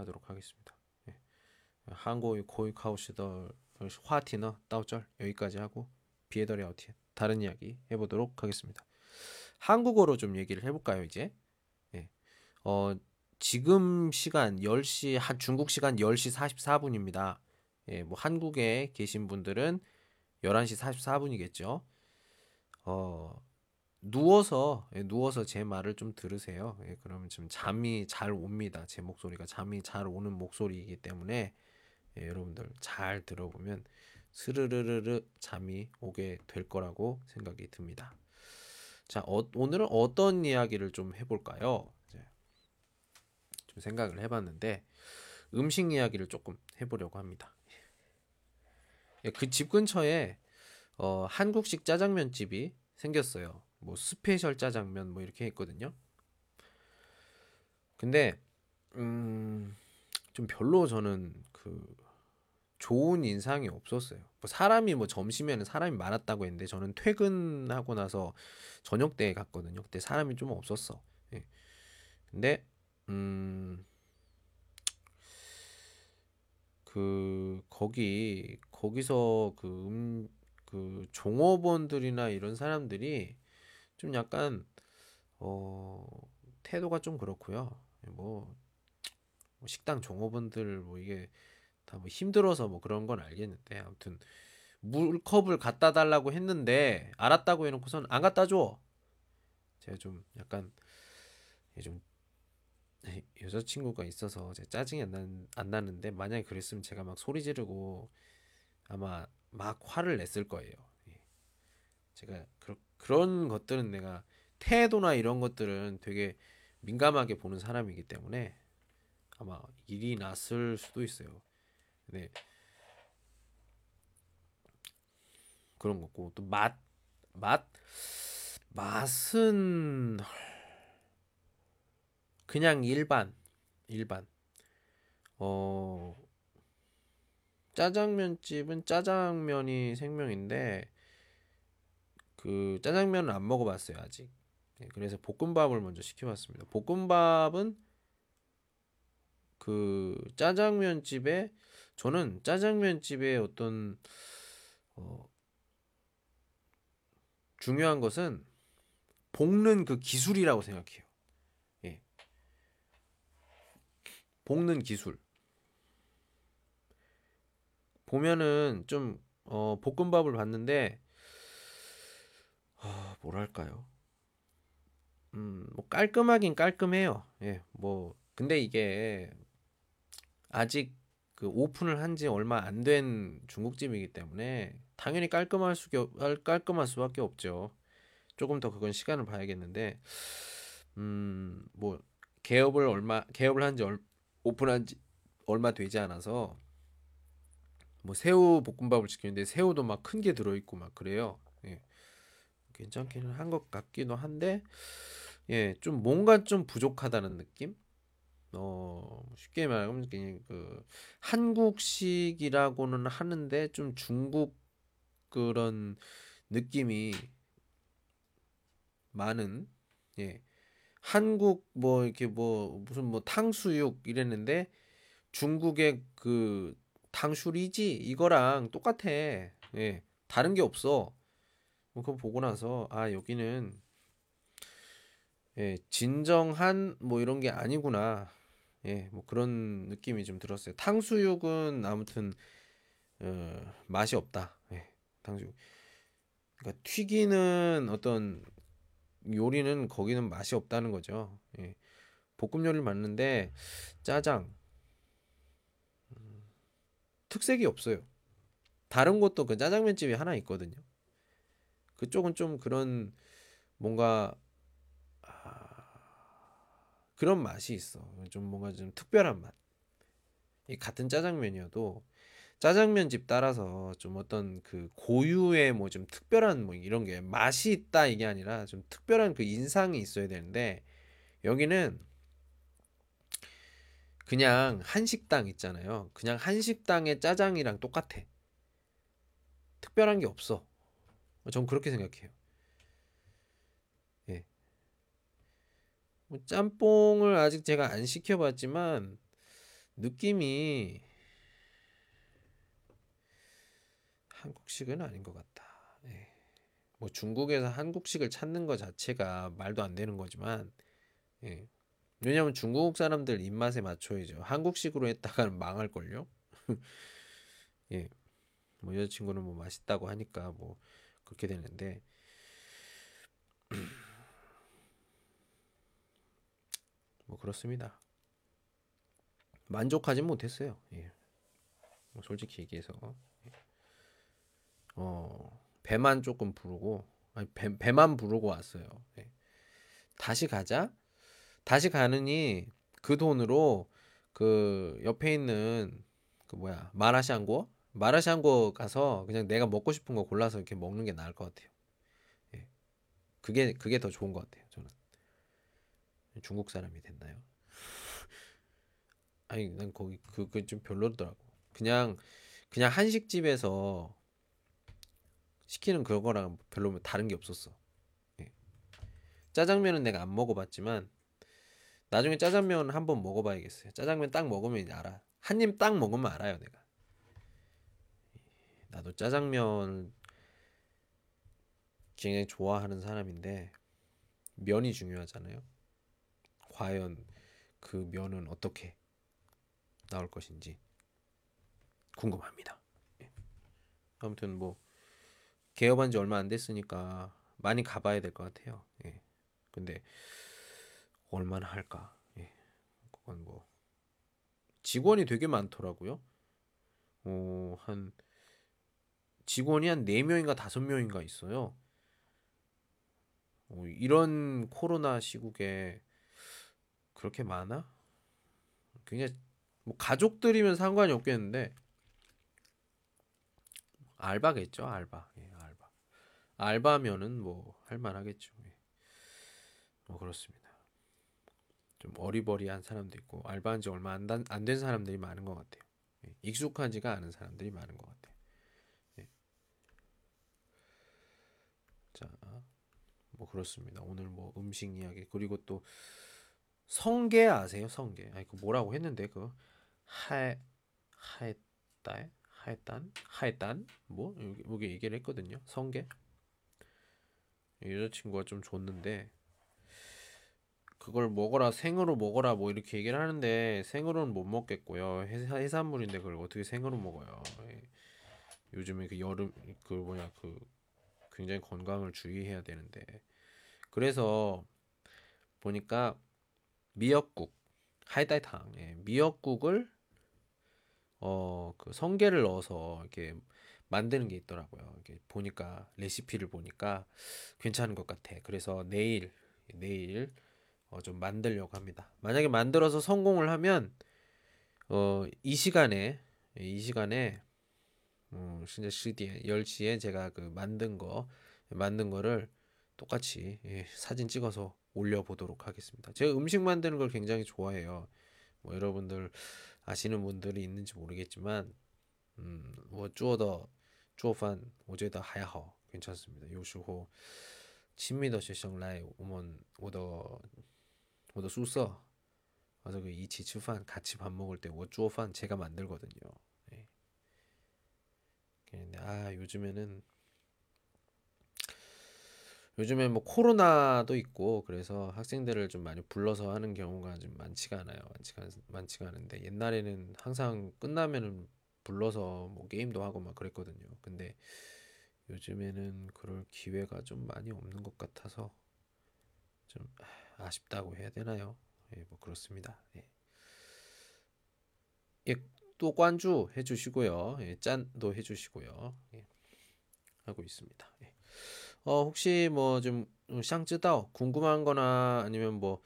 S1: 하도록 하겠습니다. 예. 한국의 고유 카우시더 화티너 따오절 여기까지 하고 비에더 려오티 다른 이야기 해보도록 하겠습니다. 한국어로 좀 얘기를 해볼까요 이제? 예. 어, 지금 시간 10시 한 중국 시간 10시 44분입니다. 예, 뭐 한국에 계신 분들은 11시 44분이겠죠. 어, 누워서 예, 누워서 제 말을 좀 들으세요. 예, 그러면 좀 잠이 잘 옵니다. 제 목소리가 잠이 잘 오는 목소리이기 때문에 예, 여러분들 잘 들어보면 스르르르르 잠이 오게 될 거라고 생각이 듭니다. 자, 어, 오늘은 어떤 이야기를 좀 해볼까요? 좀 생각을 해봤는데 음식 이야기를 조금 해보려고 합니다. 예, 그집 근처에 어, 한국식 짜장면 집이 생겼어요. 뭐 special 짜장면 뭐 이렇게 했거든요. 근데 음, 좀 별로 저는 그 좋은 인상이 없었어요. 뭐 사람이 뭐 점심에는 사람이 많았다고 했는데 저는 퇴근하고 나서 저녁 때 갔거든요. 그때 사람이 좀 없었어. 예. 근데 음. 그 거기 거기서 그 음, 그 종업원들이나 이런 사람들이 좀 약간 어 태도가 좀 그렇고요. 뭐, 뭐 식당 종업원들 뭐 이게 다 뭐 힘들어서 뭐 그런 건 알겠는데 아무튼 물컵을 갖다 달라고 했는데 알았다고 해놓고선 안 갖다 줘. 제가 좀 약간 좀 여자친구가 있어서 제 짜증이 안, 난, 안 나는데 만약에 그랬으면 제가 막 소리 지르고 아마 막 화를 냈을 거예요. 예. 제가 그렇게 그런 것들은 내가 태도나 이런 것들은 되게 민감하게 보는 사람이기 때문에 아마 일이 났을 수도 있어요. 네. 그런 거고 또 맛, 맛, 맛은 그냥 일반, 일반. 어, 짜장면 집은 짜장면이 생명인데 그 짜장면을 안 먹어봤어요 아직. 네, 그래서 볶음밥을 먼저 시켜봤습니다. 볶음밥은 그 짜장면 집에 저는 짜장면 집에 어떤 어, 중요한 것은 볶는 그 기술이라고 생각해요. 예. 볶는 기술. 보면은 좀 어, 볶음밥을 봤는데 아, 뭐랄까요? 음, 뭐 깔끔하긴 깔끔해요. 예, 뭐 근데 이게 아직 그그 오픈을 한 지 얼마 안 된 중국집이기 때문에 당연히 깔끔할 수 깔끔할 수밖에 없죠. 조금 더 그건 시간을 봐야겠는데 음 뭐 개업을 얼마 개업을 한지 오픈한 지 얼마 되지 않아서 뭐 새우 볶음밥을 시키는데 새우도 막 큰 게 들어 있고 막 그래요. 예. 괜찮기는 한 것 같기도 한데 예, 좀 뭔가 좀 부족하다는 느낌? 어, 쉽게 말하면 그냥 그 한국식이라고는 하는데 좀 중국 그런 느낌이 많은 예. 한국 뭐 이렇게 뭐 무슨 뭐 탕수육 이랬는데 중국의 그 탕수리지 이거랑 똑같아. 예. 다른 게 없어. 뭐 그거 보고 나서 아 여기는 예, 진정한 뭐 이런 게 아니구나. 예, 뭐 그런 느낌이 좀 들었어요. 탕수육은 아무튼 어, 맛이 없다. 예, 탕수육. 그러니까 튀기는 어떤 요리는 거기는 맛이 없다는 거죠. 예. 볶음 요리를 맞는데 짜장 음, 특색이 없어요. 다른 곳도 그 짜장면 집이 하나 있거든요. 그쪽은 좀 그런 뭔가 그런 맛이 있어. 좀 뭔가 좀 특별한 맛. 이 같은 짜장면이어도 짜장면 집 따라서 좀 어떤 그 고유의 뭐 좀 특별한 뭐 이런 게 맛이 있다 이게 아니라 좀 특별한 그 인상이 있어야 되는데 여기는 그냥 한식당 있잖아요. 그냥 한식당의 짜장이랑 똑같아. 특별한 게 없어. 전 그렇게 생각해요. 뭐 짬뽕을 아직 제가 안 시켜봤지만 느낌이 한국식은 아닌 것 같다. 예. 뭐 중국에서 한국식을 찾는 것 자체가 말도 안 되는 거지만 예. 왜냐면 중국 사람들 입맛에 맞춰야죠. 한국식으로 했다가는 망할 걸요. 예. 뭐 여자친구는 뭐 맛있다고 하니까 뭐 그렇게 되는데 뭐 그렇습니다. 만족하진 못했어요. 예. 뭐 솔직히 얘기해서 예. 어 배만 조금 부르고 아니 배, 배만 부르고 왔어요. 예. 다시 가자. 다시 가느니 그 돈으로 그 옆에 있는 그 뭐야 마라샹궈 마라샹궈 가서 그냥 내가 먹고 싶은 거 골라서 이렇게 먹는 게 나을 것 같아요. 예. 그게 그게 더 좋은 것 같아요. 저는. 중국 사람이 됐나요? 아니 난 거기 그게 좀 별로더라고. 그냥 그냥 한식집에서 시키는 그거랑 별로 다른 게 없었어. 예. 짜장면은 내가 안 먹어봤지만 나중에 짜장면 한번 먹어봐야겠어요. 짜장면 딱 먹으면 알아. 한 입 딱 먹으면 알아요, 내가. 나도 짜장면 굉장히 좋아하는 사람인데 면이 중요하잖아요. 과연 그 면은 어떻게 나올 것인지 궁금합니다. 예. 아무튼 뭐 개업한 지 얼마 안 됐으니까 많이 가봐야 될 것 같아요. 예. 근데 얼마나 할까? 예. 그건 뭐 직원이 되게 많더라고요. 어, 한 직원이 한 4명인가 5명인가 있어요. 어, 이런 코로나 시국에 그렇게 많아? 굉장히 뭐 가족들이면 상관이 없겠는데 알바겠죠 알바 예, 알바 알바면은 뭐 할만하겠죠 예. 뭐 그렇습니다 좀 어리버리한 사람도 있고 알바한 지 얼마 안 된 사람들이 많은 것 같아요 예. 익숙하지가 않은 사람들이 많은 것 같아요 예. 자 뭐 그렇습니다 오늘 뭐 음식 이야기 그리고 또 성게 아세요? 성게. 아니 그 뭐라고 했는데 그 하, 하에따 하에딴 하에딴 뭐 여기 얘기를 했거든요. 성게. 여자친구가 좀 줬는데 그걸 먹어라 생으로 먹어라 뭐 이렇게 얘기를 하는데 생으로는 못 먹겠고요. 해산물인데 그걸 어떻게 생으로 먹어요? 예. 요즘에 그 여름 그 뭐냐 그 굉장히 건강을 주의해야 되는데 그래서 보니까 미역국 하이다이탕 예, 미역국을 어, 그 성게를 넣어서 이렇게 만드는 게 있더라고요. 이렇게 보니까 레시피를 보니까 괜찮은 것 같아. 그래서 내일 내일 어, 좀 만들려고 합니다. 만약에 만들어서 성공을 하면 어, 이 시간에 이 시간에 음, 진짜 시디엔 10시에 제가 그 만든 거 만든 거를 똑같이 예, 사진 찍어서 올려보도록 하겠습니다. 제가 음식 만드는 걸 굉장히 좋아해요. 뭐 여러분들 아시는 분들이 있는지 모르겠지만 음, 뭐 주어더 주어판 오제더 하야허 괜찮습니다. 요시호 친미더 시청 라이 오먼 오더 오더 수서 그래서 그 이치 츠판 같이 밥 먹을 때 워주어판 제가 만들거든요. 네. 근데 아 요즘에는 요즘에 뭐 코로나도 있고 그래서 학생들을 좀 많이 불러서 하는 경우가 좀 많지가 않아요. 많지가, 많지가 않은데 옛날에는 항상 끝나면은 불러서 뭐 게임도 하고 막 그랬거든요. 근데 요즘에는 그럴 기회가 좀 많이 없는 것 같아서 좀 아쉽다고 해야 되나요? 예, 뭐 그렇습니다. 예. 예, 또 관주 해주시고요. 예, 짠도 해주시고요. 예, 하고 있습니다. 예. 어, 혹시 뭐좀 샹쯔다오 궁금한 거나 아니면 뭐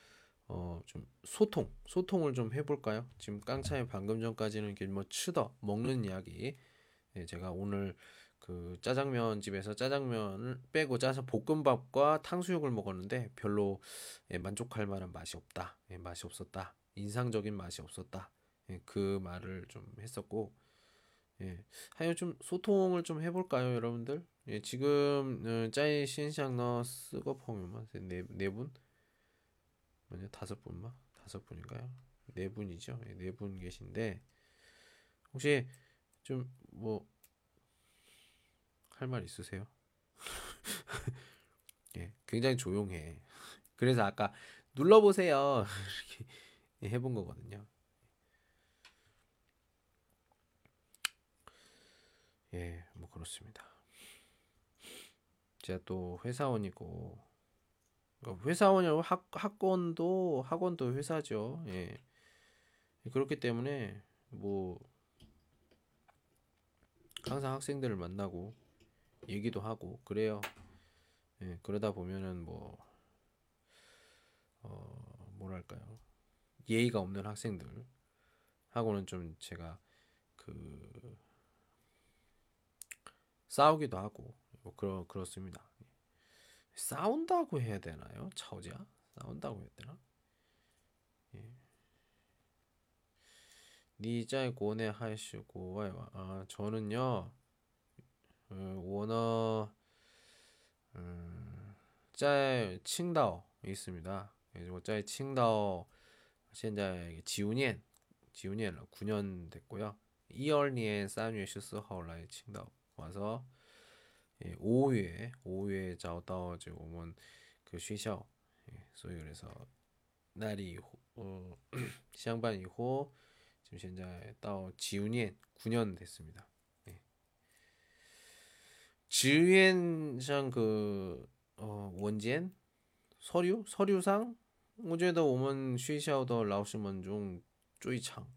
S1: 어, 좀 소통, 소통을 좀 해볼까요? 지금 깡차이 방금 전까지는 뭐 치더 먹는 이야기. 예, 제가 오늘 그 짜장면 집에서 짜장면을 빼고 짜서 볶음밥과 탕수육을 먹었는데 별로 예, 만족할 만한 맛이 없다. 예, 맛이 없었다. 인상적인 맛이 없었다. 예, 그 말을 좀 했었고, 예, 하여 좀 소통을 좀 해볼까요, 여러분들? 예, 지금 어, 짜이 신샹너 쓰고 보면 네, 네 분? 뭐냐 다섯 분만? 다섯 분인가요? 네 분이죠. 예, 네분 계신데 혹시 좀 뭐 할 말 있으세요? 예, 굉장히 조용해. 그래서 아까 눌러보세요. 이렇게 해본 거거든요. 예, 뭐 그렇습니다. 제가 또 회사원이고 어, 회사원이고 학, 학원도 학원도 회사죠. 예. 그렇기 때문에 뭐 항상 학생들을 만나고 얘기도 하고 그래요. 예, 그러다 보면은 뭐 어, 뭐랄까요? 예의가 없는 학생들 하고는 좀 제가 그 싸우기도 하고 뭐 그러 그렇습니다. 싸운다고 해야 되나요? 차오지야 싸운다고 해야 되나? 예. 니자의 고뇌 하시고 와요. 아 저는요. 원어 음, 짜의 칭다오 있습니다. 예, 뭐 짜의 칭다오 现在지우년 지우년 9년 됐고요. 1월년 3월 14일 칭다오 와서 예, 5月 5月 找到就我们그学校 예, 所以 그래서 날이 어, 相반以 후, 지금 현재 到지우년 9년 됐습니다. 예. 지우년 그 어, 원젠 서류 서류상 我觉得我们学校的老师们中最长 예.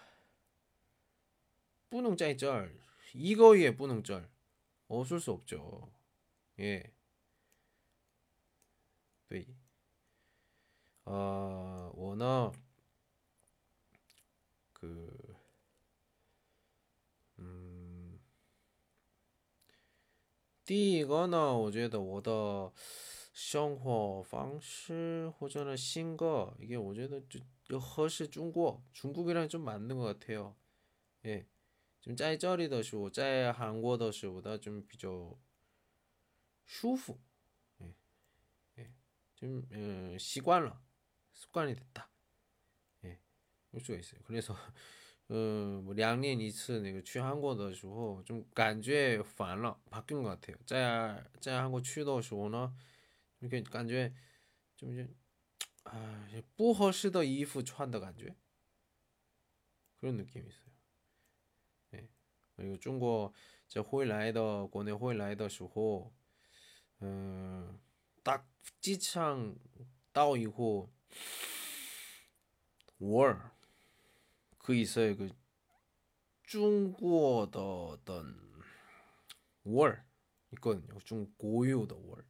S1: 不能在这儿 이거의 뿌능절 없을 수 없죠. 예. 对. 아, 워낙 그 음, 第一个呢，我觉得我的生活方式或者呢新个 이게 我觉得就合适中国 중국이랑 좀 맞는 것 같아요. 예. 좀 짜이쩌리 더쇼, 짜이 한국 더쇼보다 좀 비교 슈프, 예, 예, 좀 어, 시관了, 습관이 됐다, 예, 볼 수가 있어요. 그래서 呃，两年一次那个去韩国的时候，就感觉烦了，바뀐것같아 요。 在在韩国去的时候呢，你可以感觉就是，啊，不合适的衣服穿的感觉，그런느낌이있어 요。 哎，그리고中国在回来的国内回来的时候，嗯，딱机场到以后，월 그 있어요. 그 중국어的等 월 있거든요. 중고유的 월.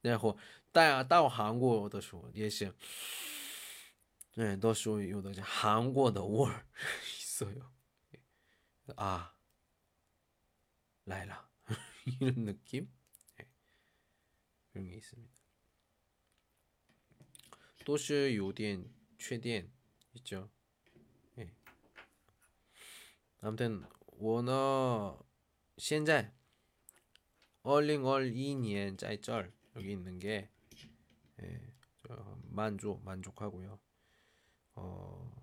S1: 然后到到韩国的时候也是，对，到时候有的韩国的월 있어요. 아 라일라 이런 느낌 네. 그런 게 있습니다. 또시 요디엔 최디엔 있죠. 네. 아무튼 워너 현재 얼링얼 2년 짤쩔 여기 있는 게 예, 만족 만족하고요. 어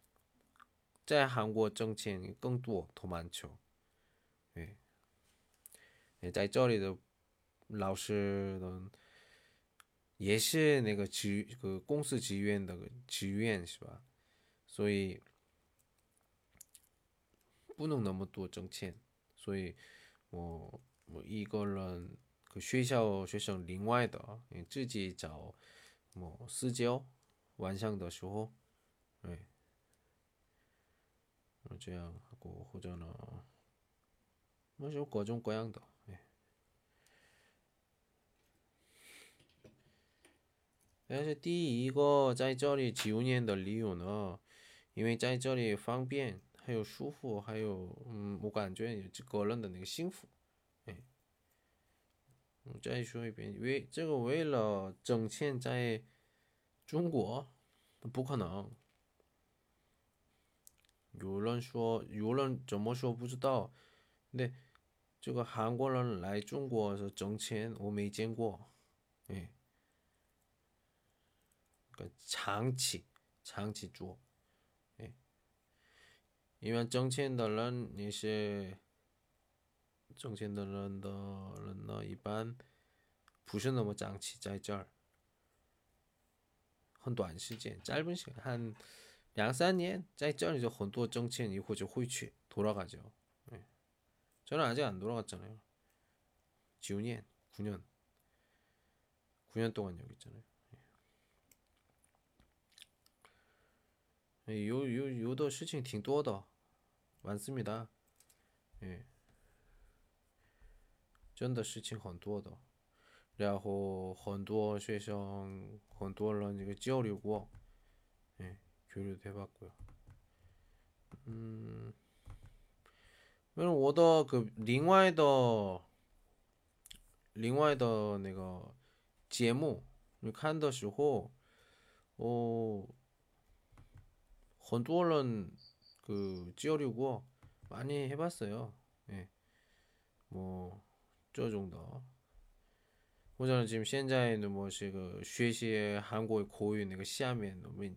S1: 在韩国挣钱更多더 많죠. 예. 예, 在这里的老师呢也是那个职个公司职员的职员是吧？所以不能那么多挣钱，所以我我一个人，个学校学生另外的，你自己找么私教，晚上的时候，哎， 这样或或者呢，那就各种各样的，哎。但是第一个在这里九年的理由呢，因为在这里方便。还有舒服，还有嗯，我感觉这个人的那个幸福，哎，我再说一遍，为这个为了挣钱，在中国不可能。 有人说，有人怎么说不知道，那这个韩国人来中国是挣钱，我没见过，哎，个长期长期做。因为挣钱的人，那些挣钱的人的人呢，一般不是那么长期在这儿，很短时间，짧은시간한 两三年在这里就很多挣钱以后就回去돌아가죠예저는아직안돌아갔잖아요9년9년9년동안여기있잖아요有有有的事情挺多的。 많습니다. 예. 真的事情很多的然后很多学生很多人这个交流过 예, 교류도 해봤고요. 음, 我的그另外的另外的那个节目你看的时候哦很多人그 지으려고 많이 해봤어요. 예. 뭐, 这种的. 或者 지금 现在呢，我是个学习 한국의 고유 那个下面我们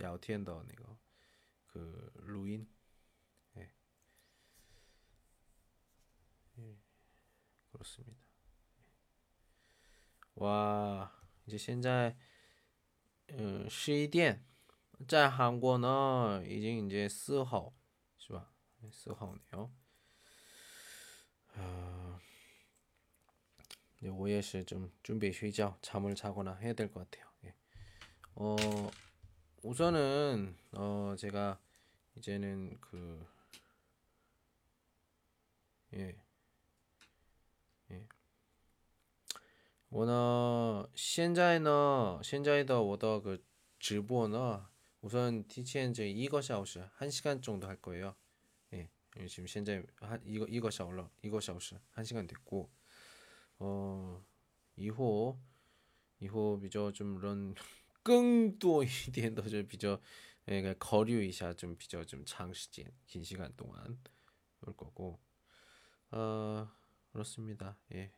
S1: 聊天的那个个录音，哎，嗯，그렇습니 다。 哇，就现在，嗯，十一点，在韩国呢，已经已经四号，是吧？ 쓰하오네요. 아, 네, 我也是좀 준비 睡觉 잠을 자거나 해야 될 것 같아요. 예. 어, 우선은 어, 제가 이제는 그 예. 예. 我呢现在呢现在的我的그直播呢 우선 티치엔즈 이거 샤오시 1시간 정도 할 거예요. 예. 지금 현재 한 이거 이거 샤올러 이거 샤오시 1시간 됐고 어 이후 이후 비저 좀 이런 更多一点的就比较 예, 거류一下 좀 비저 좀 장시간 긴 시간 동안 올 거고 어 그렇습니다. 예.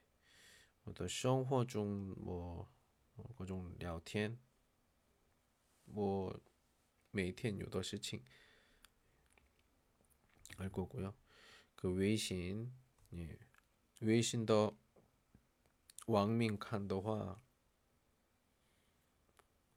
S1: 我的生活中뭐各种聊天뭐 每天有的事情할 거고요. 그 외신 예. 외신 더 왕민 칸的话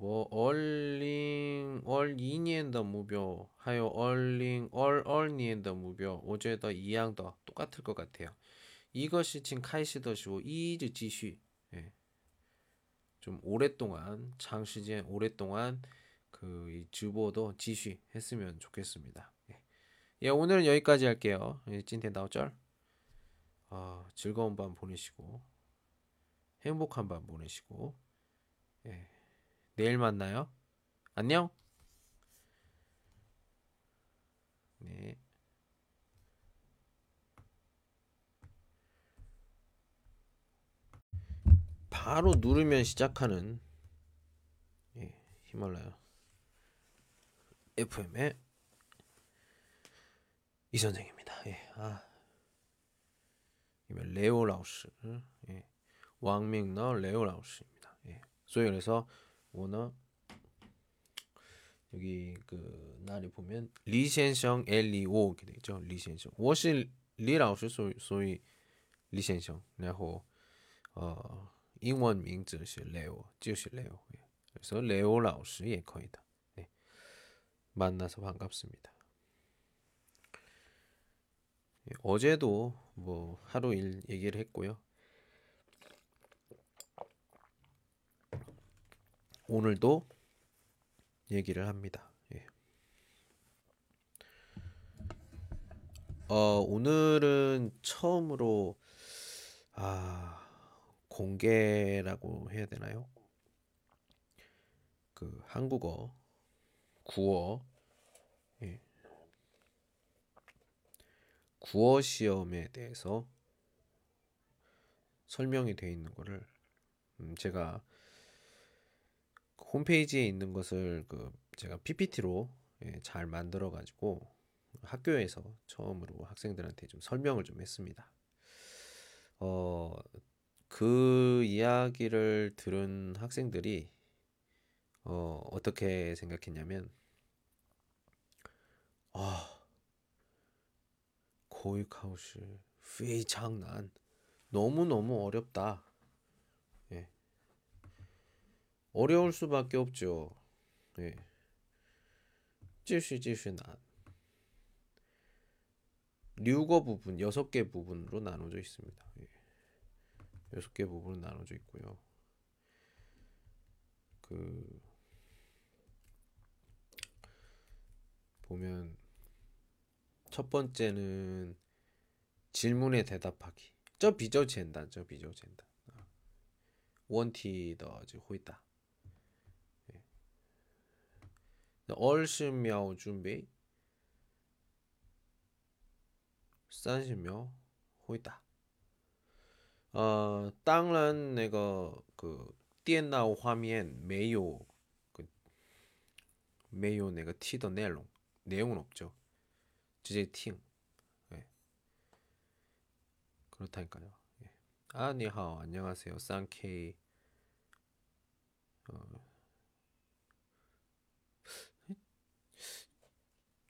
S1: 뭐 二零二一年的目标 还有 二零二二年的目标 我觉得 一样的 똑같을 것 같아요. 이것이 진 开始的时候 一直继续 예. 좀 오랫동안 장시간 오랫동안 这个 直播都继续 했으면 좋겠습니다. 예. 예 오늘은 여기까지 할게요. 예, 今天 到这儿 어, 아, 즐거운 밤 보내시고 행복한 밤 보내시고 예. 내일 만나요. 안녕. 네. 바로 누르면 시작하는 예, 히말라야 FM의 이 선생입니다. 예, 아, 레오 라우스, 예, 왕명너 레오 라우스입니다. 예, 소위 그래서 오너 여기 그 날이 보면 리센성 엘리오 이렇게 되죠. 리센성. 我是李老师所以所以李先生然后呃 英文 名字是 레오, 就是 레오. 그래서 레오 라오스 예 거의다. 네. 만나서 반갑습니다. 예, 어제도 뭐 하루 일 얘기를 했고요. 오늘도 얘기를 합니다. 예. 어, 오늘은 처음으로 아, 공개라고 해야 되나요? 그 한국어 구어 예. 구어 시험에 대해서 설명이 되어 있는 거를 음, 제가 홈페이지에 있는 것을 그 제가 PPT로 예, 잘 만들어 가지고 학교에서 처음으로 학생들한테 좀 설명을 좀 했습니다. 어, 그 이야기를 들은 학생들이 어, 어떻게 생각했냐면 아, 고익하우스 非常난 너무너무 어렵다. 어려울 수밖에 없죠. 예. 찌슈찌슈난 류거 부분 여섯 개 부분으로 나눠져 있습니다. 예. 여섯 개 부분으로 나눠져 있고요. 그 보면 첫 번째는 질문에 대답하기. 저 비저 젠단, 저 비저 젠단. 원티 더 호이다. 二十秒 준비 30秒 回答 어, 当然那个그电脑画面没有그没有那个踢的内容 내용은 없죠. 直接听. 네. 그 그렇다니까요. 예. 아, 니하오. 안녕하세요. 쌍케이. 어.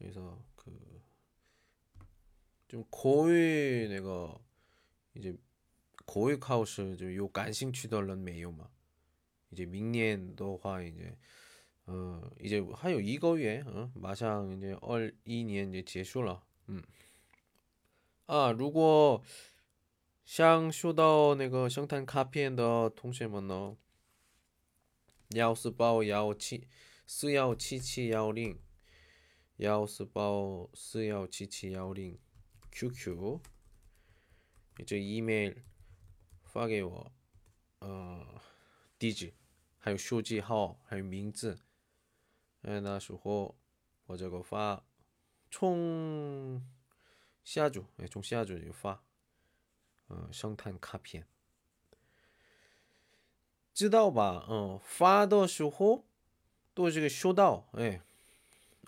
S1: 그래서 그 좀 고위 내가 이제 고위 카우스 좀요 간싱 취덜런 메요마 이제 밍년的话 이제 어 이제 하요 이거月 어? 마상 이제 얼 2年 이제 结束了 음. 啊，如果想收到那个生态卡片的同学们呢，幺四八幺七四幺七七幺零。 幺四八四幺七七幺零 QQ，这 email 发给我，呃，地址，还有手机号，还有名字，嗯，那时候我这个发，从下周，哎，从下周就发，嗯，生态卡片，知道吧？嗯，发的时候都是个收到，哎。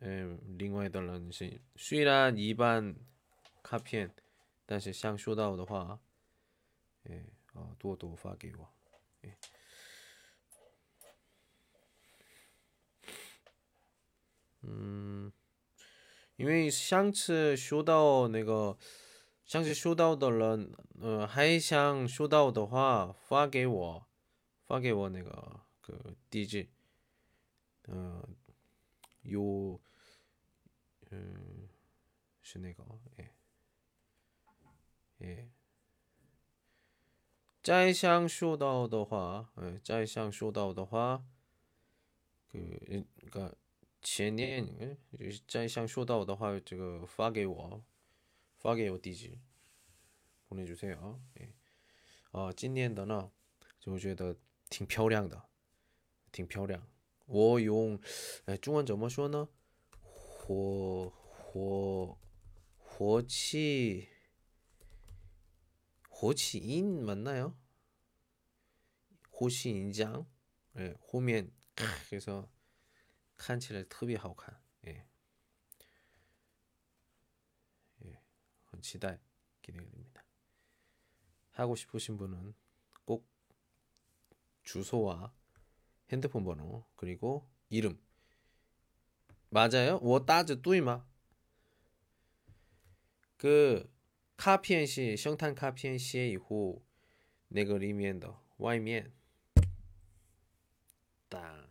S1: 嗯，另外的人是虽然一般卡片，但是想收到的话，哎，哦，多多发给我，哎，嗯，因为上次收到那个，上次收到的人，呃，还想收到的话，发给我，发给我那个个地址，嗯。 有，嗯，是那个，哎，哎，再想收到的话，哎，再想收到的话，그个前年，嗯，再想收到的话，这个发给我，发给我地址，보내주세 요。 哎，啊，今年的呢，就觉得挺漂亮的，挺漂亮。 我用，哎，中文怎么说呢？火火火气火气音맞나 요？ 火气音장哎，后面그래서看起来特别好看，哎，哎，很期待，기대됩니다 하고싶으신분은꼭주소와 핸드폰 번호 그리고 이름 맞아요? 我搭着对吗？그 카피엔시 성탄 카피엔시에 이후 那个里面的外面。大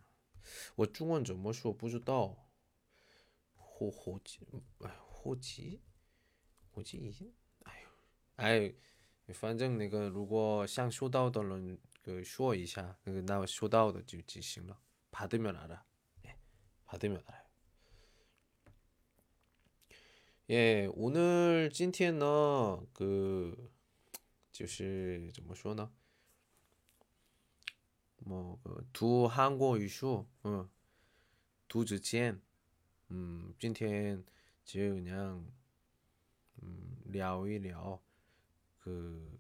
S1: 我中文怎么说不知道。火火鸡，哎，火鸡，哎呦，哎，反正那个如果想收到的人 그 쉬워 이샤 나 쇼다우도 지시나 받으면 알아 예, 받으면 알아요 예 오늘 今天呢그就是怎么说呢뭐 두 한국 이슈 어, 두之间 음, 今天只 그냥 음, 聊一聊그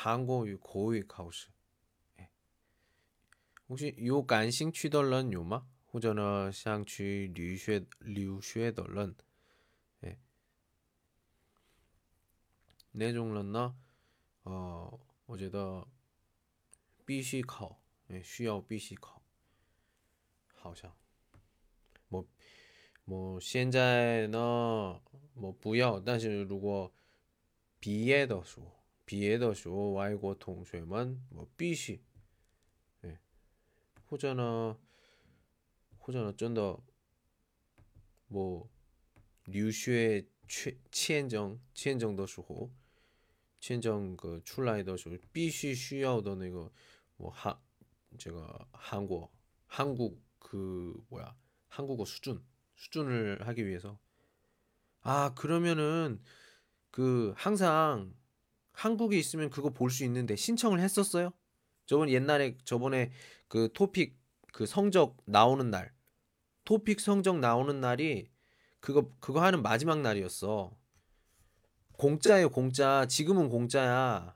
S1: 한국유 고위 카우스. 예. 혹시 요 간싱 취덜런 요마? 호전어 샹취 류쉐 류쉐덜런. 예. 내종런나 어, 我觉得必须考 예, 需要必须考好像뭐 뭐现在呢뭐不要但是如果 毕业的时候， 毕业的时候，外国同学们我必须，哎，或者呢，或者呢，真的，我留学签签证签证的时候，签证个出来的时候，必须需要的那个我韩这个韩国한국그뭐야한국어수준수준을하기위해서아그러면은그 항상 한국에 있으면 그거 볼 수 있는데 신청을 했었어요? 저번 옛날에 저번에 그 토픽 그 성적 나오는 날 토픽 성적 나오는 날이 그거 그거 하는 마지막 날이었어. 공짜예요, 공짜. 지금은 공짜야.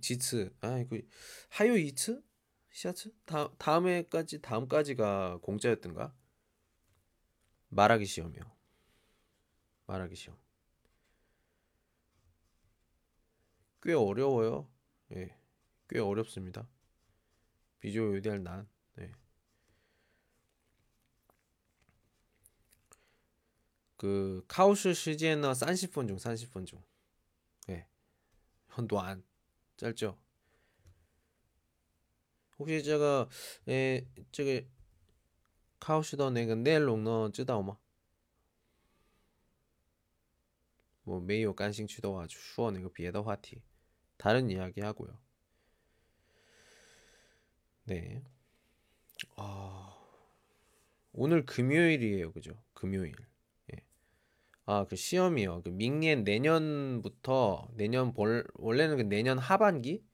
S1: 지츠. 아이고 그 하요 이츠? 시아츠? 다 다음에까지 다음까지가 공짜였던가? 말하기 시험이요. 말하기 시험. 꽤 어려워요. 예, 꽤 어렵습니다. 비주얼 요리할 난. 예. 그 카우슈 시즌너 30분 중 30분 중. 예. 현도 안 짧죠. 혹시 제가 예, 저기 카우슈더 내가 네 내일 롱너 쯔다오마 뭐 메이오 깐싱 취도와 슈어 내가 비에더 화티 다른 이야기 하고요. 네. 아, 오늘 금요일이에요, 그죠? 금요일. 예. 아, 그 시험이요. 그明年 내년부터 내년 볼 원래는 그 내년 하반기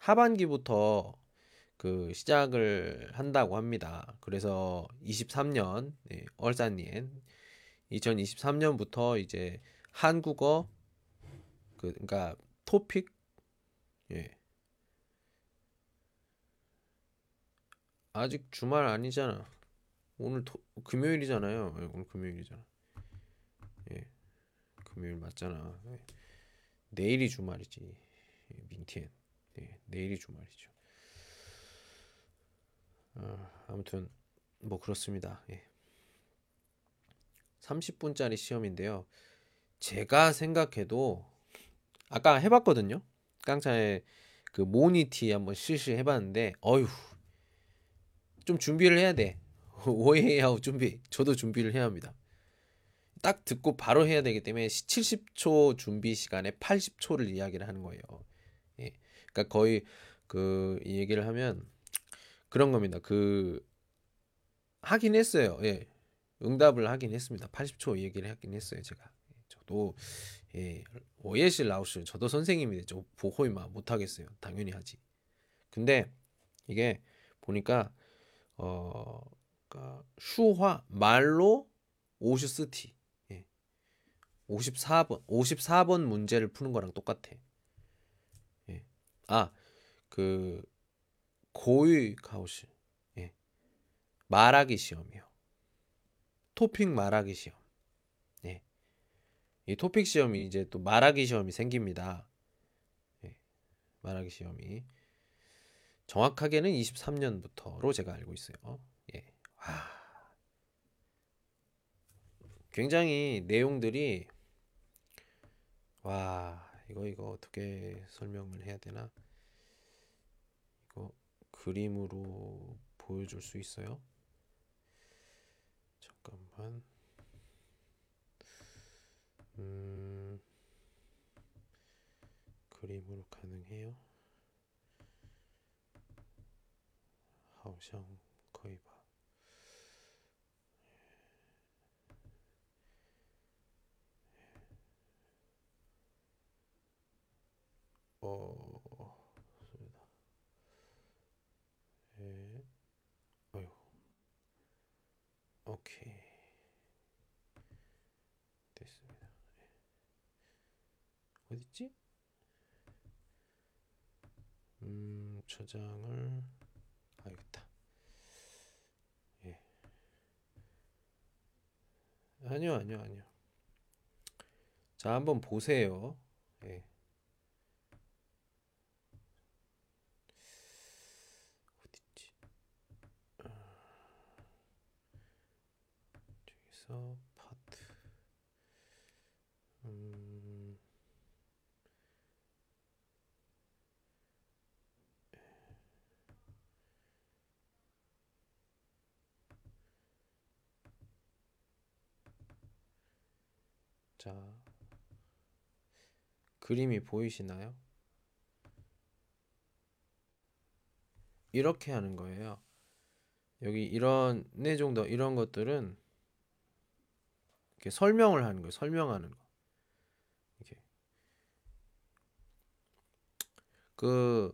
S1: 하반기부터 그 시작을 한다고 합니다. 그래서 23년 네, 얼산년 2023년부터 이제 한국어 그 그러니까 토픽 예. 아직 주말 아니잖아. 오늘 토, 금요일이잖아요. 예, 오늘 금요일이잖아. 예. 금요일 맞잖아. 예. 내일이 주말이지. 예, 민티엔. 예, 내일이 주말이죠. 어, 아무튼 뭐 그렇습니다. 예. 30분짜리 시험인데요. 제가 생각해도 아까 해봤거든요. 깡차에 그 모니티 한번 실시 해봤는데 어휴 좀 준비를 해야 돼. 오해하고 준비. 저도 준비를 해야 합니다. 딱 듣고 바로 해야 되기 때문에 70초 준비 시간에 80초를 이야기를 하는 거예요. 예. 그러니까 거의 그 얘기를 하면 그런 겁니다. 그 하긴 했어요. 예. 응답을 하긴 했습니다. 80초 얘기를 하긴 했어요, 제가. 저도 예, 오예실 라우스 저도 선생님인데 저 보호이마 못 하겠어요. 당연히 하지. 근데 이게 보니까 어 그러니까 슈화 말로 오슈스티 예. 54번 54번 문제를 푸는 거랑 똑같아. 예. 아, 그 고유 가우시 예. 말하기 시험이요. 토픽 말하기 시험. 이 토픽 시험이 이제 또 말하기 시험이 생깁니다. 예, 말하기 시험이 정확하게는 23년부터로 제가 알고 있어요. 예. 와. 굉장히 내용들이 와 이거 이거 어떻게 설명을 해야 되나 이거 그림으로 보여줄 수 있어요? 잠깐만. 음, 그림으로 가능해요. 하오샹 거의 봐. 어, 좋습니다. 예, 어휴, 오케이. 여기 있다. 예. 아니요, 아니요, 아니요. 자, 한번 보세요. 예. 어딨지? 아, 저기서 파트. 음. 자, 그림이 보이시나요? 이렇게 하는 거예요. 여기 이런 네 정도 이런 것들은 이렇게 설명을 하는 거예요. 설명하는 거. 이렇게 그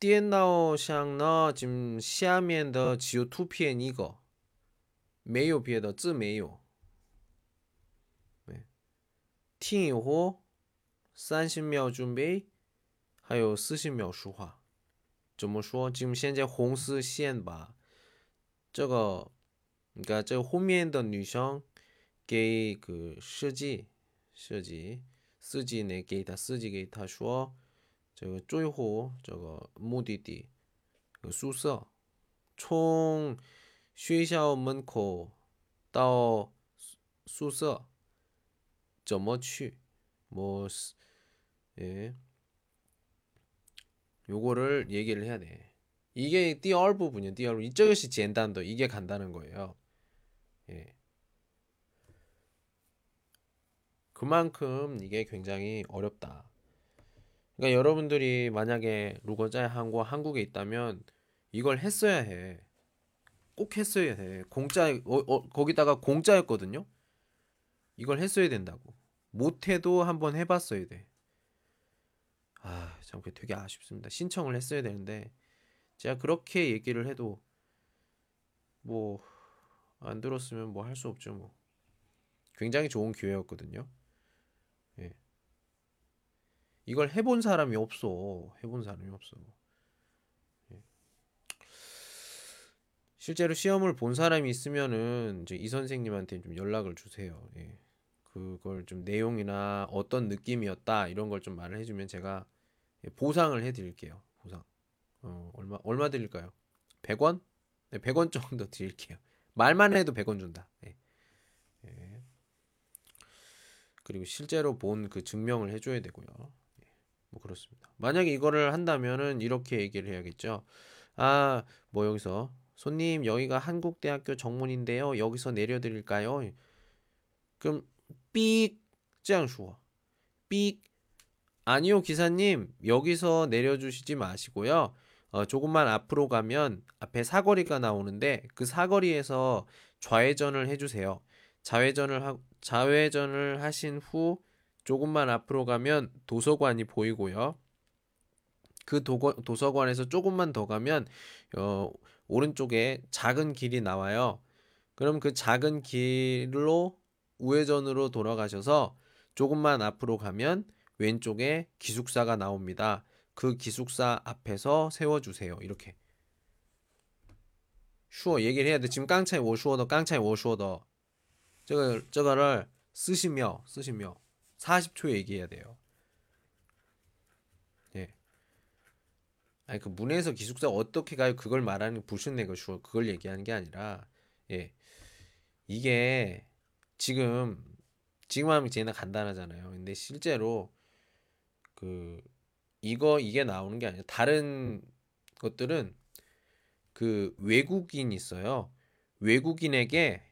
S1: 디엔나오 샹너 지금 시아미엔 더 지오 투피엔 이거 메요 비에 더쯔 메요. 네. 팅이호 三十秒 준비 还有四十秒说话怎么说 지금 现在红丝线吧这个 그러니까 这后面的女生给他设计设计，司机呢给他设计给他说这个最后这个目的地，宿舍从学校门口到宿舍。怎么去뭐 예. 요거를 얘기를 해야 돼. 이게 띠얼 부분이요. 띠얼 이쪽이 젠단도 이게 간다는 거예요. 예. 그만큼 이게 굉장히 어렵다. 그러니까 여러분들이 만약에 루거자의 한국 한국에 있다면 이걸 했어야 해. 꼭 했어야 해. 공짜 어, 어, 거기다가 공짜였거든요. 이걸 했어야 된다고. 못해도 한번 해봤어야 돼. 아, 참, 그게 되게 아쉽습니다. 신청을 했어야 되는데, 제가 그렇게 얘기를 해도, 뭐, 안 들었으면 뭐 할 수 없죠, 뭐. 굉장히 좋은 기회였거든요. 예. 이걸 해본 사람이 없어. 해본 사람이 없어. 예. 실제로 시험을 본 사람이 있으면은 이제 이 선생님한테 좀 연락을 주세요. 예. 그걸 좀 내용이나 어떤 느낌이었다 이런 걸 좀 말을 해주면 제가 예, 보상을 해드릴게요. 보상. 어, 얼마 얼마 드릴까요? 100원? 네, 100원 정도 드릴게요. 말만 해도 100원 준다. 네. 네. 그리고 실제로 본 그 증명을 해줘야 되고요. 네. 뭐 그렇습니다. 만약에 이거를 한다면은 이렇게 얘기를 해야겠죠. 아, 뭐 여기서 손님 여기가 한국대학교 정문인데요. 여기서 내려드릴까요? 그럼 삑 짱슈어 삑 아니요 기사님. 여기서 내려주시지 마시고요. 어, 조금만 앞으로 가면 앞에 사거리가 나오는데 그 사거리에서 좌회전을 해주세요. 좌회전을 하, 좌회전을 하신 후 조금만 앞으로 가면 도서관이 보이고요. 그 도거, 도서관에서 조금만 더 가면 어, 오른쪽에 작은 길이 나와요. 그럼 그 작은 길로 우회전으로 돌아가셔서 조금만 앞으로 가면 왼쪽에 기숙사가 나옵니다. 그 기숙사 앞에서 세워주세요. 이렇게. 슈어 얘기를 해야 돼. 지금 깡차이 워슈어더 깡차이 워슈어더 저거 저거를 쓰시며 쓰시며 40초 얘기해야 돼요. 예. 아니 그 문에서 기숙사 어떻게 가요? 그걸 말하는 부신내거 슈어 그걸 얘기하는 게 아니라 예. 이게 지금 지금 하면 제나 간단하잖아요. 근데 실제로 그 이거 이게 나오는 게 아니라 다른 것들은 그 외국인 있어요. 외국인에게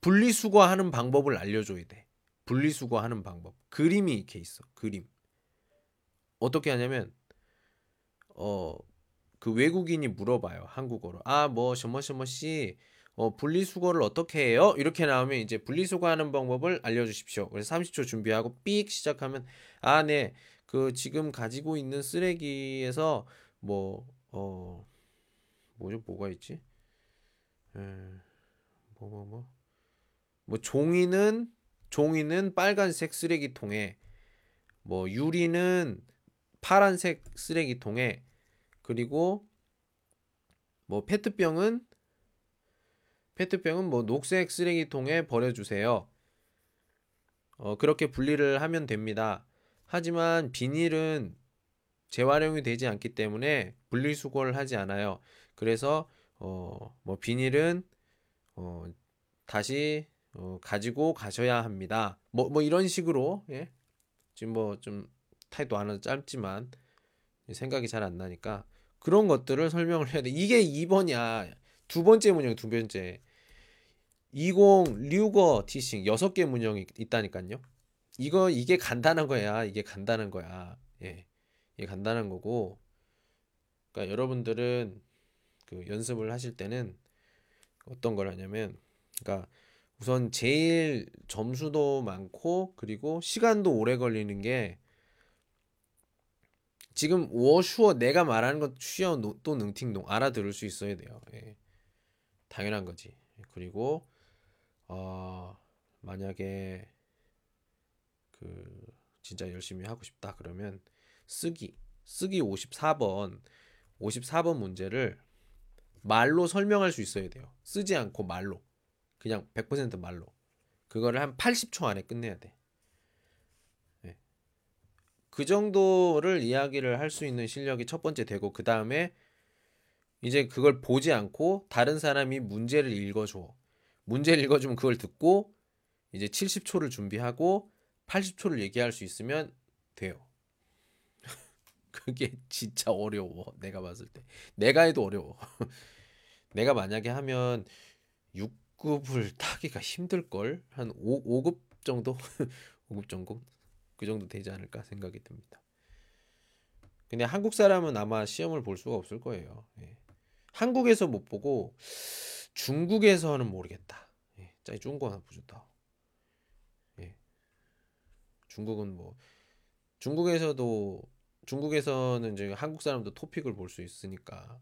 S1: 분리수거하는 방법을 알려줘야 돼. 분리수거하는 방법. 그림이 이렇게 있어. 그림. 어떻게 하냐면 어 그 외국인이 물어봐요. 한국어로. 아, 뭐, 셔머셔머 씨, 어, 분리수거를 어떻게 해요? 이렇게 나오면 이제 분리수거하는 방법을 알려주십시오. 그래서 30초 준비하고 삑 시작하면 아, 네. 그 지금 가지고 있는 쓰레기에서 뭐, 어, 뭐죠? 뭐가 있지? 에, 뭐, 뭐, 뭐. 뭐, 종이는, 종이는 빨간색 쓰레기통에, 뭐, 유리는 파란색 쓰레기통에, 그리고 뭐, 페트병은 페트병은 뭐 녹색 쓰레기통에 버려주세요. 어, 그렇게 분리를 하면 됩니다. 하지만 비닐은 재활용이 되지 않기 때문에 분리수거를 하지 않아요. 그래서 어, 뭐 비닐은 어, 다시 어, 가지고 가셔야 합니다. 뭐, 뭐 이런 식으로 예? 지금 뭐 좀 타이도 하나 짧지만 생각이 잘 안 나니까 그런 것들을 설명을 해야 돼. 이게 2번이야. 두 번째 문제두 번째. 20 류거 티싱 6개 문형이 있다니까요. 이거 이게 간단한 거야. 이게 간단한 거야. 예. 이게 간단한 거고. 그러니까 여러분들은 그 연습을 하실 때는 어떤 걸 하냐면 그러니까 우선 제일 점수도 많고 그리고 시간도 오래 걸리는 게 지금 워슈어 내가 말하는 것 쉬어 또 능팅동 알아들을 수 있어야 돼요. 예. 당연한 거지. 그리고 어 만약에 그 진짜 열심히 하고 싶다 그러면 쓰기 쓰기 54번 54번 문제를 말로 설명할 수 있어야 돼요. 쓰지 않고 말로. 그냥 100% 말로. 그거를 한 80초 안에 끝내야 돼. 네. 그 정도를 이야기를 할 수 있는 실력이 첫 번째 되고 그 다음에 이제 그걸 보지 않고 다른 사람이 문제를 읽어줘. 문제를 읽어주면 그걸 듣고 이제 70초를 준비하고 80초를 얘기할 수 있으면 돼요. 그게 진짜 어려워. 내가 봤을 때. 내가 해도 어려워. 내가 만약에 하면 6급을 타기가 힘들걸? 한 5, 5급 정도? 5급 정도? 그 정도 되지 않을까 생각이 듭니다. 근데 한국 사람은 아마 시험을 볼 수가 없을 거예요. 예. 한국에서 못 보고 중국에서는 모르겠다. 예. 짜이 중국 하나 보셨다. 예. 중국은 뭐 중국에서도 중국에서는 이제 한국 사람도 토픽을 볼 수 있으니까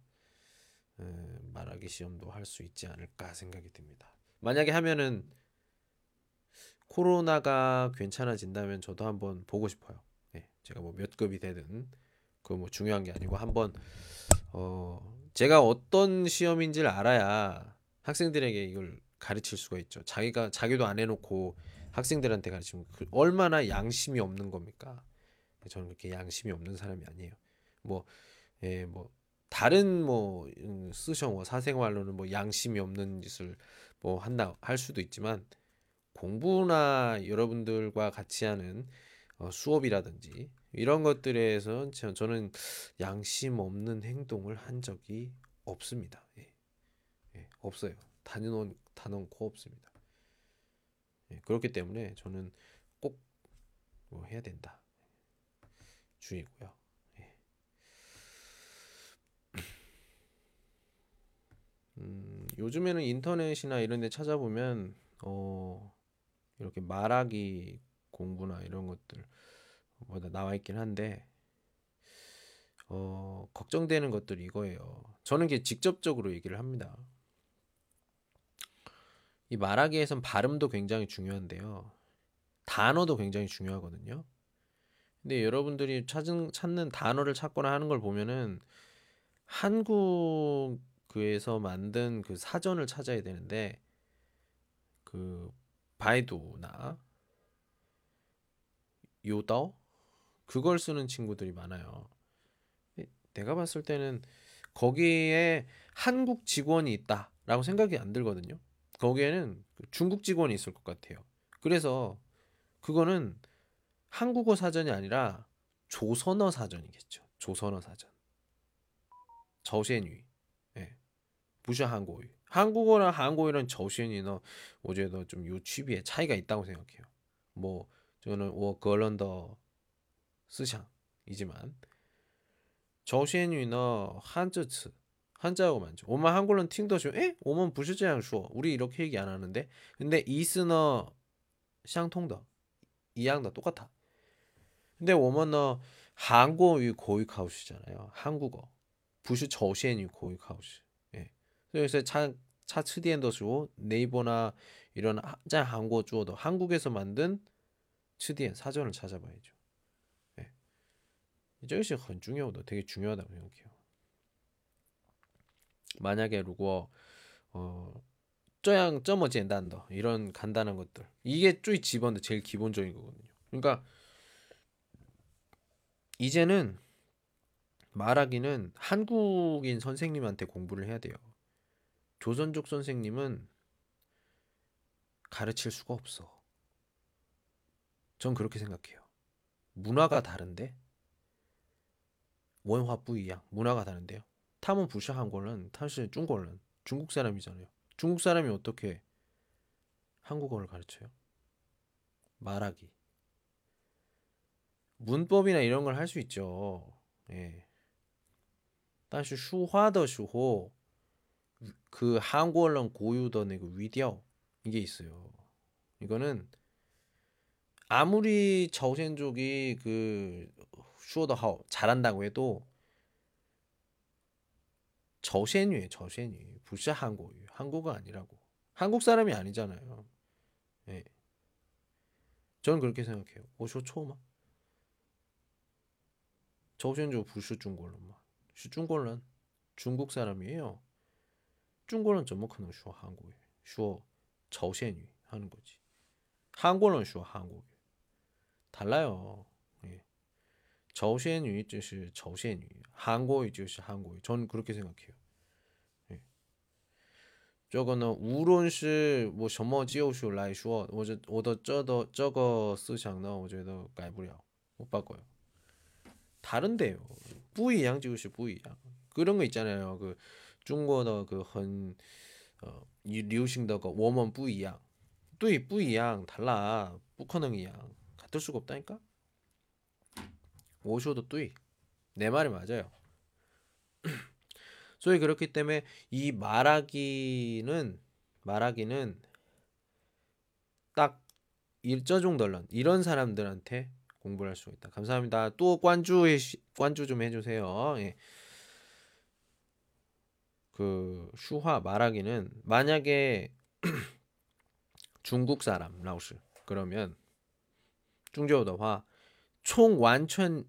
S1: 음, 말하기 시험도 할 수 있지 않을까 생각이 듭니다. 만약에 하면은 코로나가 괜찮아진다면 저도 한번 보고 싶어요. 네, 제가 뭐 몇 급이 되든 그뭐 중요한 게 아니고 한번 어 제가 어떤 시험인지를 알아야 학생들에게 이걸 가르칠 수가 있죠. 자기가 자기도 안 해놓고 학생들한테 가르치면 그 얼마나 양심이 없는 겁니까? 저는 그렇게 양심이 없는 사람이 아니에요. 뭐, 예, 뭐 다른 뭐 음, 쓰셔 뭐 사생활로는 뭐 양심이 없는 짓을 뭐 한다 할 수도 있지만 공부나 여러분들과 같이 하는 어, 수업이라든지 이런 것들에서 저는 양심 없는 행동을 한 적이 없습니다. 예. 예, 없어요. 단연 단언코 없습니다. 예, 그렇기 때문에 저는 꼭 뭐 해야 된다. 주의고요. 예. 음, 요즘에는 인터넷이나 이런 데 찾아보면 어, 이렇게 말하기 공부나 이런 것들 뭐다 나와 있긴 한데 어, 걱정되는 것들이 이거예요. 저는 이게 직접적으로 얘기를 합니다. 이 말하기에선 발음도 굉장히 중요한데요. 단어도 굉장히 중요하거든요. 근데 여러분들이 찾은 찾는 단어를 찾거나 하는 걸 보면은 한국에서 만든 그 사전을 찾아야 되는데 그 바이두나 요다오 그걸 쓰는 친구들이 많아요. 내가 봤을 때는 거기에 한국 직원이 있다라고 생각이 안 들거든요. 거기에는 그 중국 직원이 있을 것 같아요. 그래서 그거는 한국어 사전이 아니라 조선어 사전이겠죠. 조선어 사전. 저시엔위. 예. 부셔 한국어. 한국어랑 한국어랑 저시엔위는 어제도 좀 유취비의 차이가 있다고 생각해요. 뭐 저는 워 거런더 스샹이지만 저시엔위는 한자츠 한자어 많죠. 오만 한국어는 팅더쇼 에? 오만 부셔这样 说. 우리 이렇게 얘기 안 하는데. 근데 이스너 샹통더. 이양다 똑같아. 근데 我们呢 한국어 고익하우스잖아요. 한국어. 不是朝鲜语 고익하우스. 예. 그래서 차, 차 츠디엔더쇼 네이버나 이런 짠 한국어 주어도 한국에서 만든 츠디엔 사전을 찾아봐야죠. 예. 이것이 很 중요하다. 되게 중요하다고 생각해요. 만약에 루고 어 쪼양 쩌머지 엔단더 이런 간단한 것들 이게 쪼이 집어넣 제일 기본적인 거거든요. 그러니까 이제는 말하기는 한국인 선생님한테 공부를 해야 돼요. 조선족 선생님은 가르칠 수가 없어. 전 그렇게 생각해요. 문화가 다른데? 원화 부이야. 문화가 다른데요. 他们 부샤한국은 사실 중국은 중국 사람이잖아요. 중국 사람이 어떻게 한국어를 가르쳐요? 말하기. 문법이나 이런 걸 할 수 있죠. 예. 다시 슈화더 슈호 그 한국어랑 고유더 내그 위디어 이게 있어요. 이거는 아무리 저센족이 그 슈어더 하 잘한다고 해도 저仙유예요. 저仙유. 불시 한국유. 한국어 아니라고. 한국 사람이 아니잖아요. 예. 저는 그렇게 생각해요. 오쇼 초마. 저세뉴 부슈 중골론마. 슈 중골론 중국 사람이에요. 중골론 전목하는 슈어 한국유. 슈어 저세뉴 하는 거지. 한골론 슈어 한국유. 달라요. 예. 저시엔유 就是 저시엔유, 한국어 就是 한국어. 전 그렇게 생각해요. 예. 这个呢无论是我什么技术来说我这我的这的这个思想呢我觉得改不了못 다른데요. 不一样就是不一样. 그런 거 있잖아요. 그 중국어 그很 어, 流行的个我们不一样对不一样 달라 不可能一样 같을 수가 없다니까. 오쇼도 뚜이 내 말이 맞아요. 소위 그렇기 때문에 이 말하기는 말하기는 딱 일저종 덜런 이런 사람들한테 공부를 할 수 있다. 감사합니다. 또 관주 관주 좀 해주세요. 예. 그 슈화 말하기는 만약에 중국 사람 라오스 그러면 중저우더화 총 완전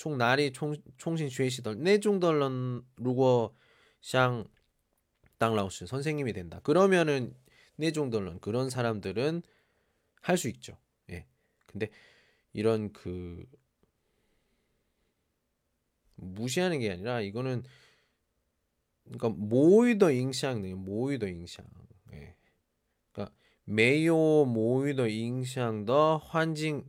S1: 총 날이 총 총신 주의시던 내종덜런 네 루거 샹 땅라우스 선생님이 된다. 그러면은 네 내종덜런 그런 사람들은 할 수 있죠. 예. 근데 이런 그 무시하는 게 아니라 이거는 그러니까 모이더 잉샹 네, 모이더 잉샹. 예. 그러니까 매요 모이더 잉샹 더 환징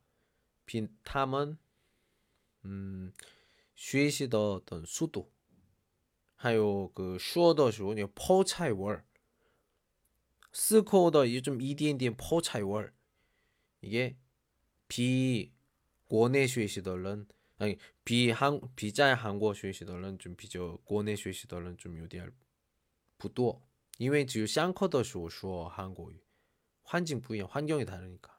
S1: 比他们嗯学习的어떤速度 还有그 슈어더 슈어 포 차이 월 스코어더 이게 좀 이디엔디엔 포 차이 월 이게 비国内 学习的人 아니 비한 비자의 한국어 学习的人좀 비저 国内 学习的人 좀 요디할 不多因为只有上课的时候说 한국어 环境不一样 환경이 다르니까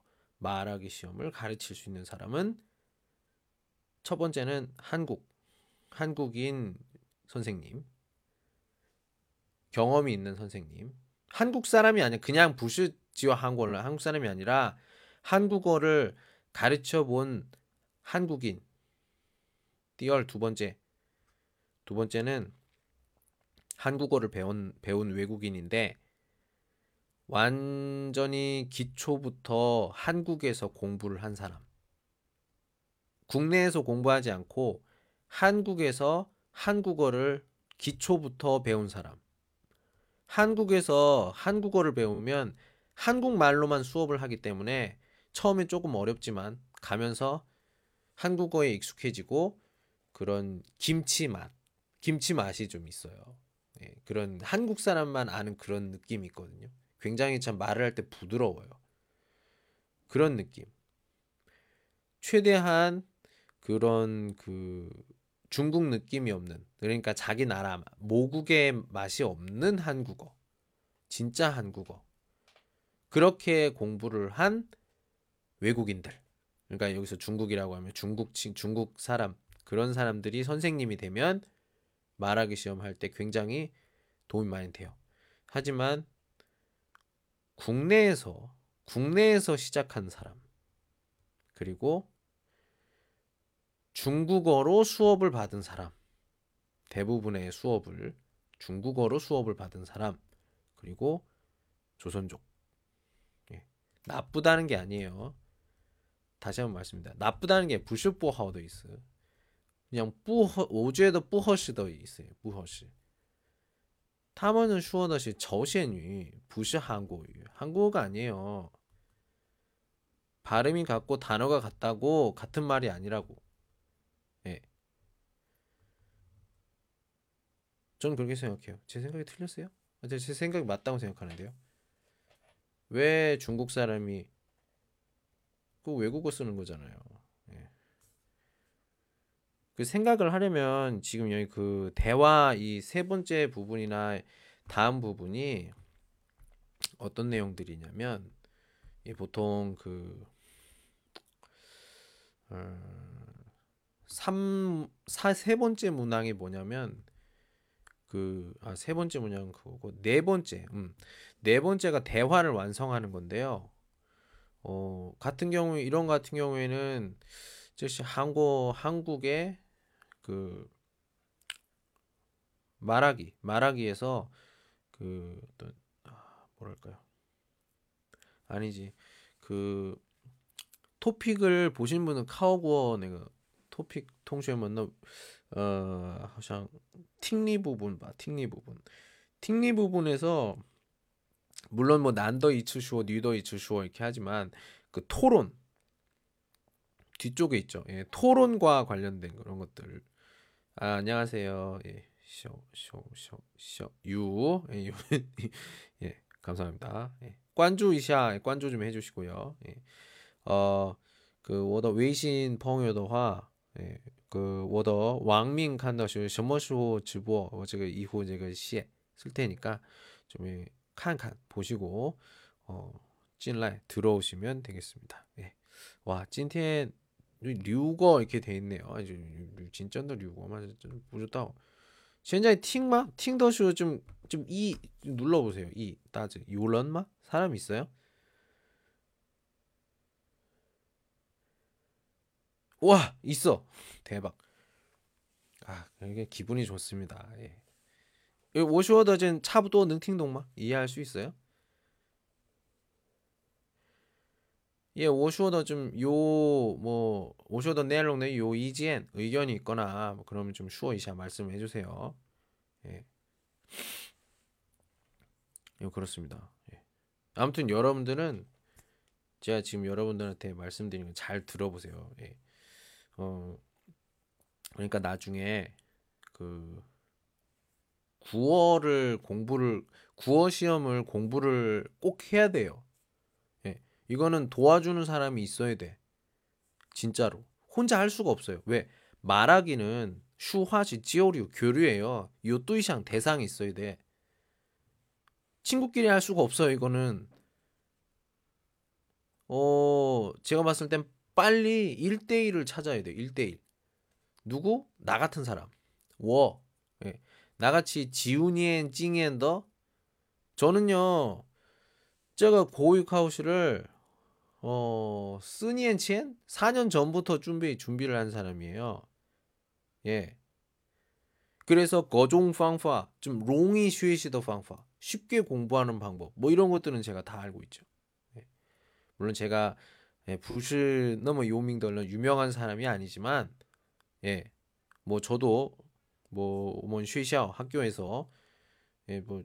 S1: 말하기 시험을 가르칠 수 있는 사람은 첫 번째는 한국, 한국인 선생님, 경험이 있는 선생님, 한국 사람이 아니라 그냥 부스지와 한국어 한국 사람이 아니라 한국어를 가르쳐 본 한국인. 띠얼 두 번째. 두 번째는 한국어를 배운 배운 외국인인데 완전히 기초부터 한국에서 공부를 한 사람. 국내에서 공부하지 않고 한국에서 한국어를 기초부터 배운 사람. 한국에서 한국어를 배우면 한국말로만 수업을 하기 때문에 처음에 조금 어렵지만 가면서 한국어에 익숙해지고 그런 김치 맛, 김치 맛이 좀 있어요. 예, 그런 한국 사람만 아는 그런 느낌이 있거든요. 굉장히 참 말을 할 때 부드러워요. 그런 느낌. 최대한 그런 그 중국 느낌이 없는 그러니까 자기 나라 모국의 맛이 없는 한국어 진짜 한국어 그렇게 공부를 한 외국인들 그러니까 여기서 중국이라고 하면 중국 중국 사람 그런 사람들이 선생님이 되면 말하기 시험 할 때 굉장히 도움이 많이 돼요. 하지만 국내에서 국내에서 시작한 사람 그리고 중국어로 수업을 받은 사람 대부분의 수업을 중국어로 수업을 받은 사람 그리고 조선족 예. 나쁘다는 게 아니에요. 다시 한번 말씀드립니다. 나쁘다는 게 부슈뽀하우도 있어요. 그냥 뿌허 오주에도 뿌허시도 있어요. 뿌허시. 他们说的是朝鲜语不是 한국어. 한국어가 아니에요. 발음이 같고 단어가 같다고 같은 말이 아니라고. 예. 전 그렇게 생각해요. 제 생각이 틀렸어요? 제 생각이 맞다고 생각하는데요. 왜 중국 사람이 그 외국어 쓰는 거잖아요. 예. 그 생각을 하려면 지금 여기 그 대화 이 세 번째 부분이나 다음 부분이 어떤 내용들이냐면 보통 그 어, 3, 4, 세 번째 문항이 뭐냐면 그, 아, 세 번째 문항 그거고, 네 번째, 음, 네 번째가 대화를 완성하는 건데요. 어, 같은 경우, 이런 같은 경우에는, 즉시 한국, 한국의 그, 말하기, 말하기에서 그, 어떤, 아, 뭐랄까요. 아니지. 그, 토픽을 보신 분은 카오구어 내가 토픽 통쉐먼 어, 好像 틱리 부분 봐. 틱리 부분. 틱리 부분에서 물론 뭐 난더 이츠슈어, 뉴더 이츠슈어 이렇게 하지만 그 토론 뒤쪽에 있죠. 예, 토론과 관련된 그런 것들. 아, 안녕하세요. 예. 쇼쇼쇼쇼 유. 예, 유. 예, 감사합니다. 예. 관주 이샤 예, 관주 좀 해주시고요. 예. 어, 그 워더 외신 펑요더화 예. 그 워더 왕민 칸다슈 셔머쇼 주보 어제가 이후 제가 시에 쓸 테니까 좀 예, 칸칸 보시고 어 찐라이 들어오시면 되겠습니다. 예. 와 찐텐 류거 이렇게 돼 있네요. 진짜 류거만 보셨다. 현재 팅마 팅더쇼 좀좀 이 눌러 보세요. 이 따즈 요런마 사람 있어요? 와 있어 대박 아 이게 기분이 좋습니다 예. 오슈어더젠 차부도 능팅동마 이해할 수 있어요? 예, 오슈어더 좀 요 뭐 오슈어더 내용내 요 이지엔 의견이 있거나 뭐 그러면 좀 슈어 이샤 말씀해 주세요. 예. 예, 그렇습니다. 예. 아무튼 여러분들은 제가 지금 여러분들한테 말씀드리는 잘 들어보세요. 예. 어, 그러니까 나중에 그 국어를 공부를 국어 시험을 공부를 꼭 해야 돼요. 예. 이거는 도와주는 사람이 있어야 돼. 진짜로. 혼자 할 수가 없어요. 왜? 말하기는 슈화시 지오류 교류예요. 요뚜이샹 대상이 있어야 돼. 친구끼리 할 수가 없어요. 이거는 어 제가 봤을 땐 빨리 1대1을 찾아야 돼. 1대1. 누구? 나 같은 사람. 워. 예. 나같이 지훈이엔 찡엔더 저는요. 제가 고익하우스를 어, 쓰니엔첸 4년 전부터 준비 준비를 한 사람이에요. 예. 그래서 거종 방파, 좀 롱이 슈에시더 방파, 쉽게 공부하는 방법, 뭐 이런 것들은 제가 다 알고 있죠. 예. 물론 제가 예, 부실 너무 요밍덜런 유명한 사람이 아니지만, 예, 뭐 저도 뭐 오먼 쉐샤 학교에서 예, 뭐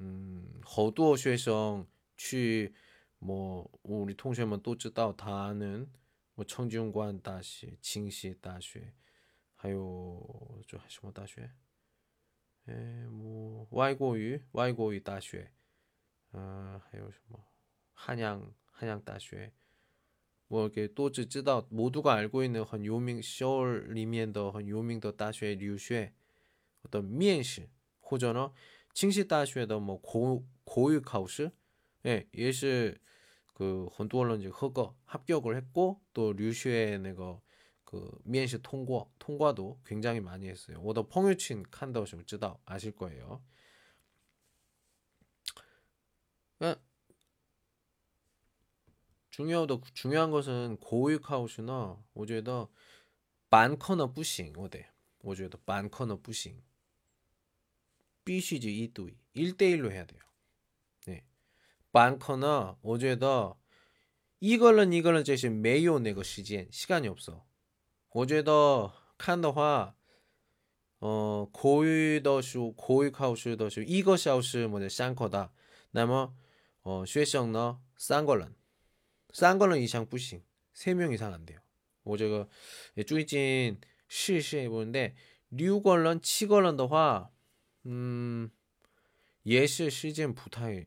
S1: 음, 허두어 쉐성 취 뭐 우리 통学们 都知道다 아는 뭐 청중관 다시 징시 다시 还有就还什么大学 예, 뭐外国语 外国语 다시 아, 还有什么 한양 한양 다시 뭐 이렇게 또知道 모두가 알고 있는 很有名쇼里面的很有名的 大学 류쉐 어떤 面试或者呢 칭시 다시的 뭐 고, 고유 카우스 예, 예시 그 헌두얼런지 허거 합격을 했고 또 류슈의 내가 그 면시 통과 통과도 굉장히 많이 했어요. 오더 펑유친 칸다오시면 쯔다 아실 거예요. 그러니까 중요하다 중요한 것은 고유카우시나 오제다 반커너 부싱 오대 오제다 반커너 부싱必须지 이두이 1대1로 해야 돼요. 많거나 어제다 이걸은 이걸은 제시 매요 내거 시간 시간이 없어. 어제다 칸더화 어 고유더슈 고유카우슈더슈 이것이 아우슈 뭐냐 쌍커다. 나머 어 쉐성너 쌍걸런 쌍걸런 이상 부싱 세 명 이상 안 돼요. 어제가 쭈이진 실시해 보는데 류걸런 치걸런 더화 음 예시 시즌 부타이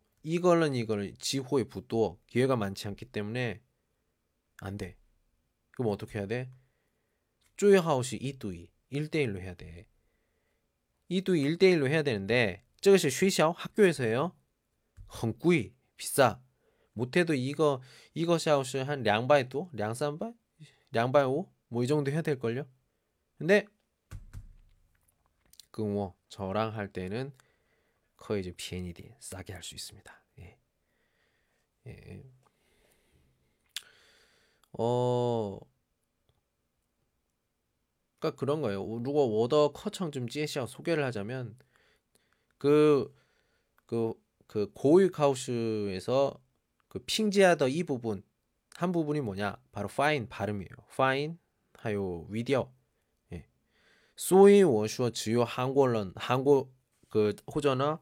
S1: 이걸은 이걸 지호의 부도 기회가 많지 않기 때문에 안 돼. 그럼 어떻게 해야 돼? 쪼여하우시 이두이 1대1로 해야 돼. 이두이 1대1로 해야 되는데 저것이 쉬샤오 학교에서요. 헝구이 비싸. 못해도 이거 이거 샤오시 한 량바이 또 량산바이 량바이 오뭐 이 정도 해야 될 걸요. 근데 그뭐 저랑 할 때는 커 이제 비엔이디 싸게 할 수 있습니다. 예. 예. 예. 어. 그러니까 그런 거예요. 누가 워더 커청 좀 찌에시아 소개를 하자면 그 그 그 고유 카우슈에서 그, 그, 그, 그 핑지하더 이 부분 한 부분이 뭐냐? 바로 파인 발음이에요. 파인 하요 위디어. 예. 소이 워슈어 주요 한국런 한국 그 호전어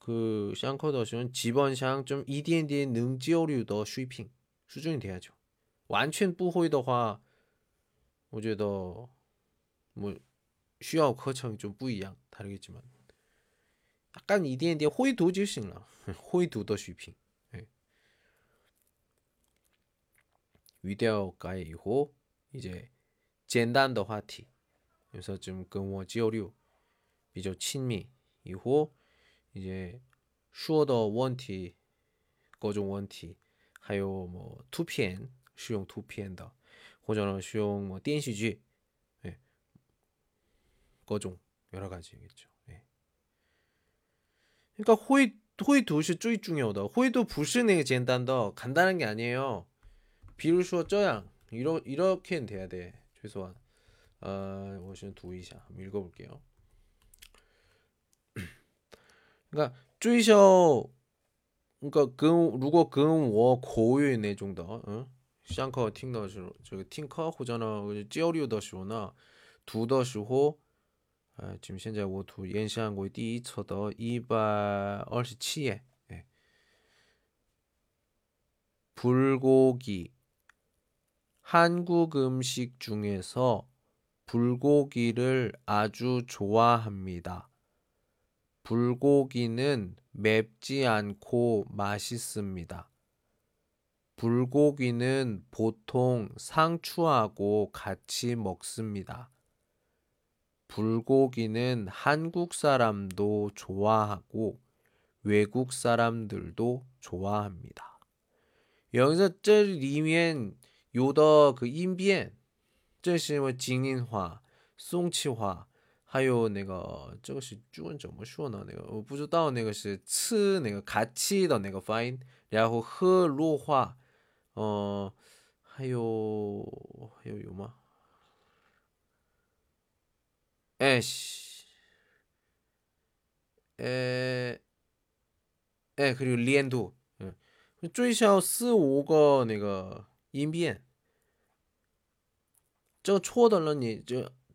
S1: 그 샹커더쇼는 기본상 좀 이디엔디의 능지어류더 슈이핑 수준이 돼야죠. 완전 不会的话我觉得뭐 需要 课程 좀 不一样 다르겠지만 약간 이디엔디 호이도 지싱라 호이도더 슈핑 예. 위디오 가이 이후 이제 简单的 화티 그래서 좀 근워 지어류 比较 친미 이후 이제 슈어더 원티 거종 원티 하요 뭐 투피엔 수용 투피엔더 호전어 수용 뭐 댄시지 예. 거종 여러 가지겠죠. 예. 그러니까 호이 호이 도시 쪼이 중요하다. 호이도 불신의 젠단더 간단한 게 아니에요. 비를 슈어 쪄양 이러 이렇게는 돼야 돼. 최소한 아, 원시는 두이샤 한번 읽어볼게요. 그러니까 追求 그러니까 跟如果跟我口语那种的，嗯，上课听的时候，这个听课或者呢交流的时候呢，读的时候， 아, 지금 现在我读演讲会第一册的127页， 예. 불고기 한국 음식 중에서 불고기를 아주 좋아합니다. 불고기는 맵지 않고 맛있습니다. 불고기는 보통 상추하고 같이 먹습니다. 불고기는 한국 사람도 좋아하고 외국 사람들도 좋아합니다. 여기서 这里面有的그 인변 这是什么精英化、宋气化 还有那个这个是中文怎么说呢？那个我不知道，那个是吃那个卡气的那个发音，然后喝弱化，嗯，还有还有有吗？哎，哎，哎，可以连读，嗯，最少四五个那个音变，这个错的了你就。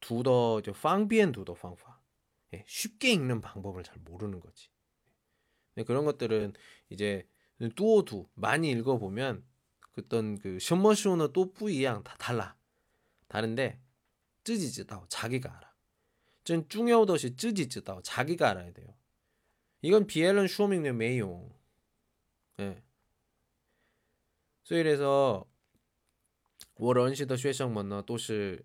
S1: 두더 방비엔 두더 방파 예, 쉽게 읽는 방법을 잘 모르는 거지. 네, 그런 것들은 이제 뚜오두 많이 읽어보면 어떤 그 셔머쇼너 또 뿌이양 다 달라. 다른데 쯔지쯔다오 자기가 알아. 전 중요도시 쯔지쯔다오 자기가 알아야 돼요. 이건 비엘런 슈어밍의 메용. 예. 所以说我认识的学生们呢都是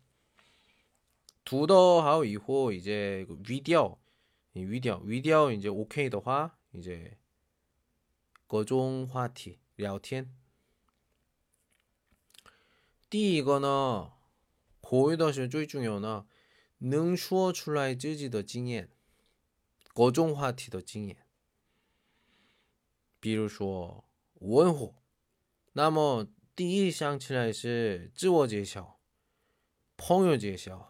S1: 두더하고 이후 이제 그 위디오 위디오 위디오 이제 오케이 的话 이제 各种话题，聊天。第一个呢，口语的是最重要的，能说出来自己的经验，各种话题的经验。比如说文化，那么第一想起来是自我介绍、朋友介绍、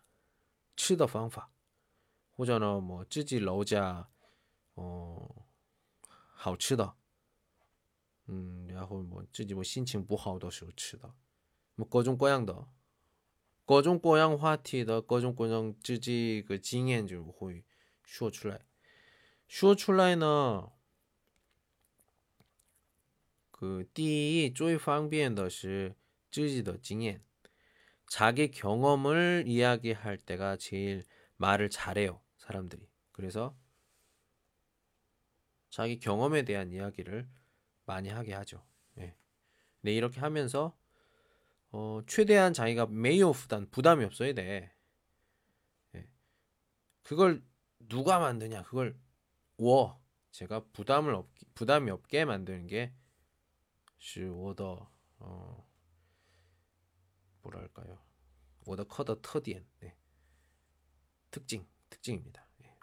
S1: 吃的方法，或者呢，我自己楼家哦好吃的，嗯，然后我自己我心情不好的时候吃的，么各种各样的，各种各样话题的，各种各样自己个经验就会说出来，说出来呢。个第一最方便的是自己的经验 자기 경험을 이야기할 때가 제일 말을 잘해요, 사람들이. 그래서 자기 경험에 대한 이야기를 많이 하게 하죠. 네, 네 이렇게 하면서 어, 최대한 자기가 매우 부담 부담이 없어야 돼. 네. 그걸 누가 만드냐? 그걸 워 제가 부담을 없 부담이 없게 만드는 게 슈워더 어, 뭐랄까요 워더커더 터디엔 네. 특징 특징입니다. 예,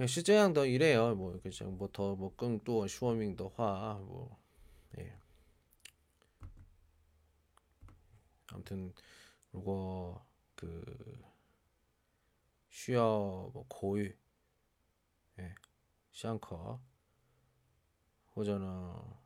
S1: 예 시제양더 이래요. 뭐 그냥 뭐더뭐 끙또 슈어밍더 화뭐 예. 아무튼 그리고 그 쉬어 뭐 고유 예. 샹커 호전어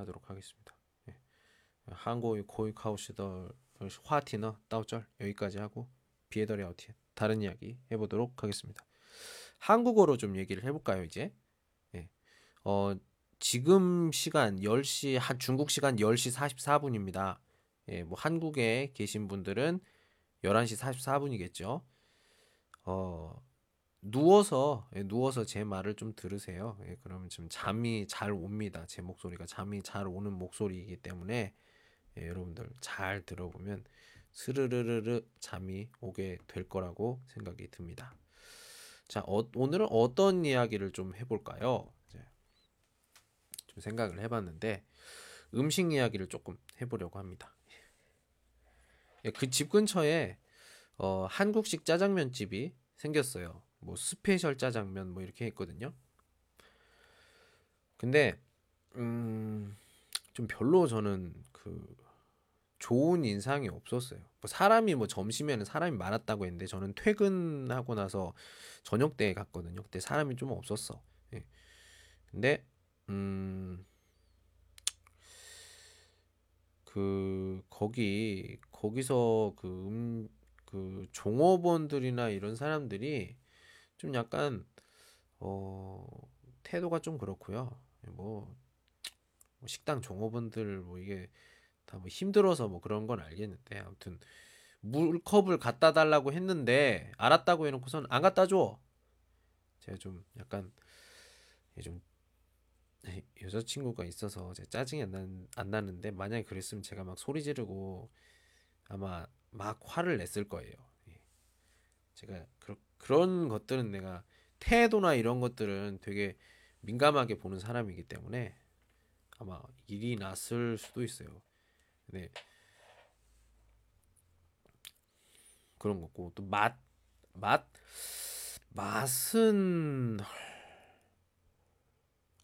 S1: 하도록 하겠습니다. 예. 한국의 고유 카우스더 화티너 따오절 여기까지 하고 비에더 려오티엔 다른 이야기 해보도록 하겠습니다. 한국어로 좀 얘기를 해볼까요 이제? 예. 어, 지금 시간 10시 한 중국 시간 10시 44분입니다. 예, 뭐 한국에 계신 분들은 11시 44분이겠죠. 어, 누워서 예, 누워서 제 말을 좀 들으세요. 예, 그러면 좀 잠이 잘 옵니다. 제 목소리가 잠이 잘 오는 목소리이기 때문에 예, 여러분들 잘 들어보면 스르르르르 잠이 오게 될 거라고 생각이 듭니다. 자, 어, 오늘은 어떤 이야기를 좀 해볼까요? 좀 생각을 해봤는데 음식 이야기를 조금 해보려고 합니다. 예, 그집 근처에 어, 한국식 짜장면 집이 생겼어요. 뭐 special 짜장면 뭐 이렇게 했거든요. 근데 음, 좀 별로 저는 그 좋은 인상이 없었어요. 뭐 사람이 뭐 점심에는 사람이 많았다고 했는데 저는 퇴근하고 나서 저녁 때 갔거든요. 그때 사람이 좀 없었어. 예. 근데 음. 그 거기 거기서 그 음, 그 종업원들이나 이런 사람들이 좀 약간 어 태도가 좀 그렇고요. 뭐, 뭐 식당 종업원들 뭐 이게 다 뭐 힘들어서 뭐 그런 건 알겠는데 아무튼 물컵을 갖다 달라고 했는데 알았다고 해놓고선 안 갖다 줘. 제가 좀 약간 좀 여자친구가 있어서 제 짜증이 안, 난, 안 나는데 만약에 그랬으면 제가 막 소리 지르고 아마 막 화를 냈을 거예요. 예. 제가 그렇게 그런 것들은 내가 태도나 이런 것들은 되게 민감하게 보는 사람이기 때문에 아마 일이 났을 수도 있어요. 근데 그런 거고 또 맛 맛 맛은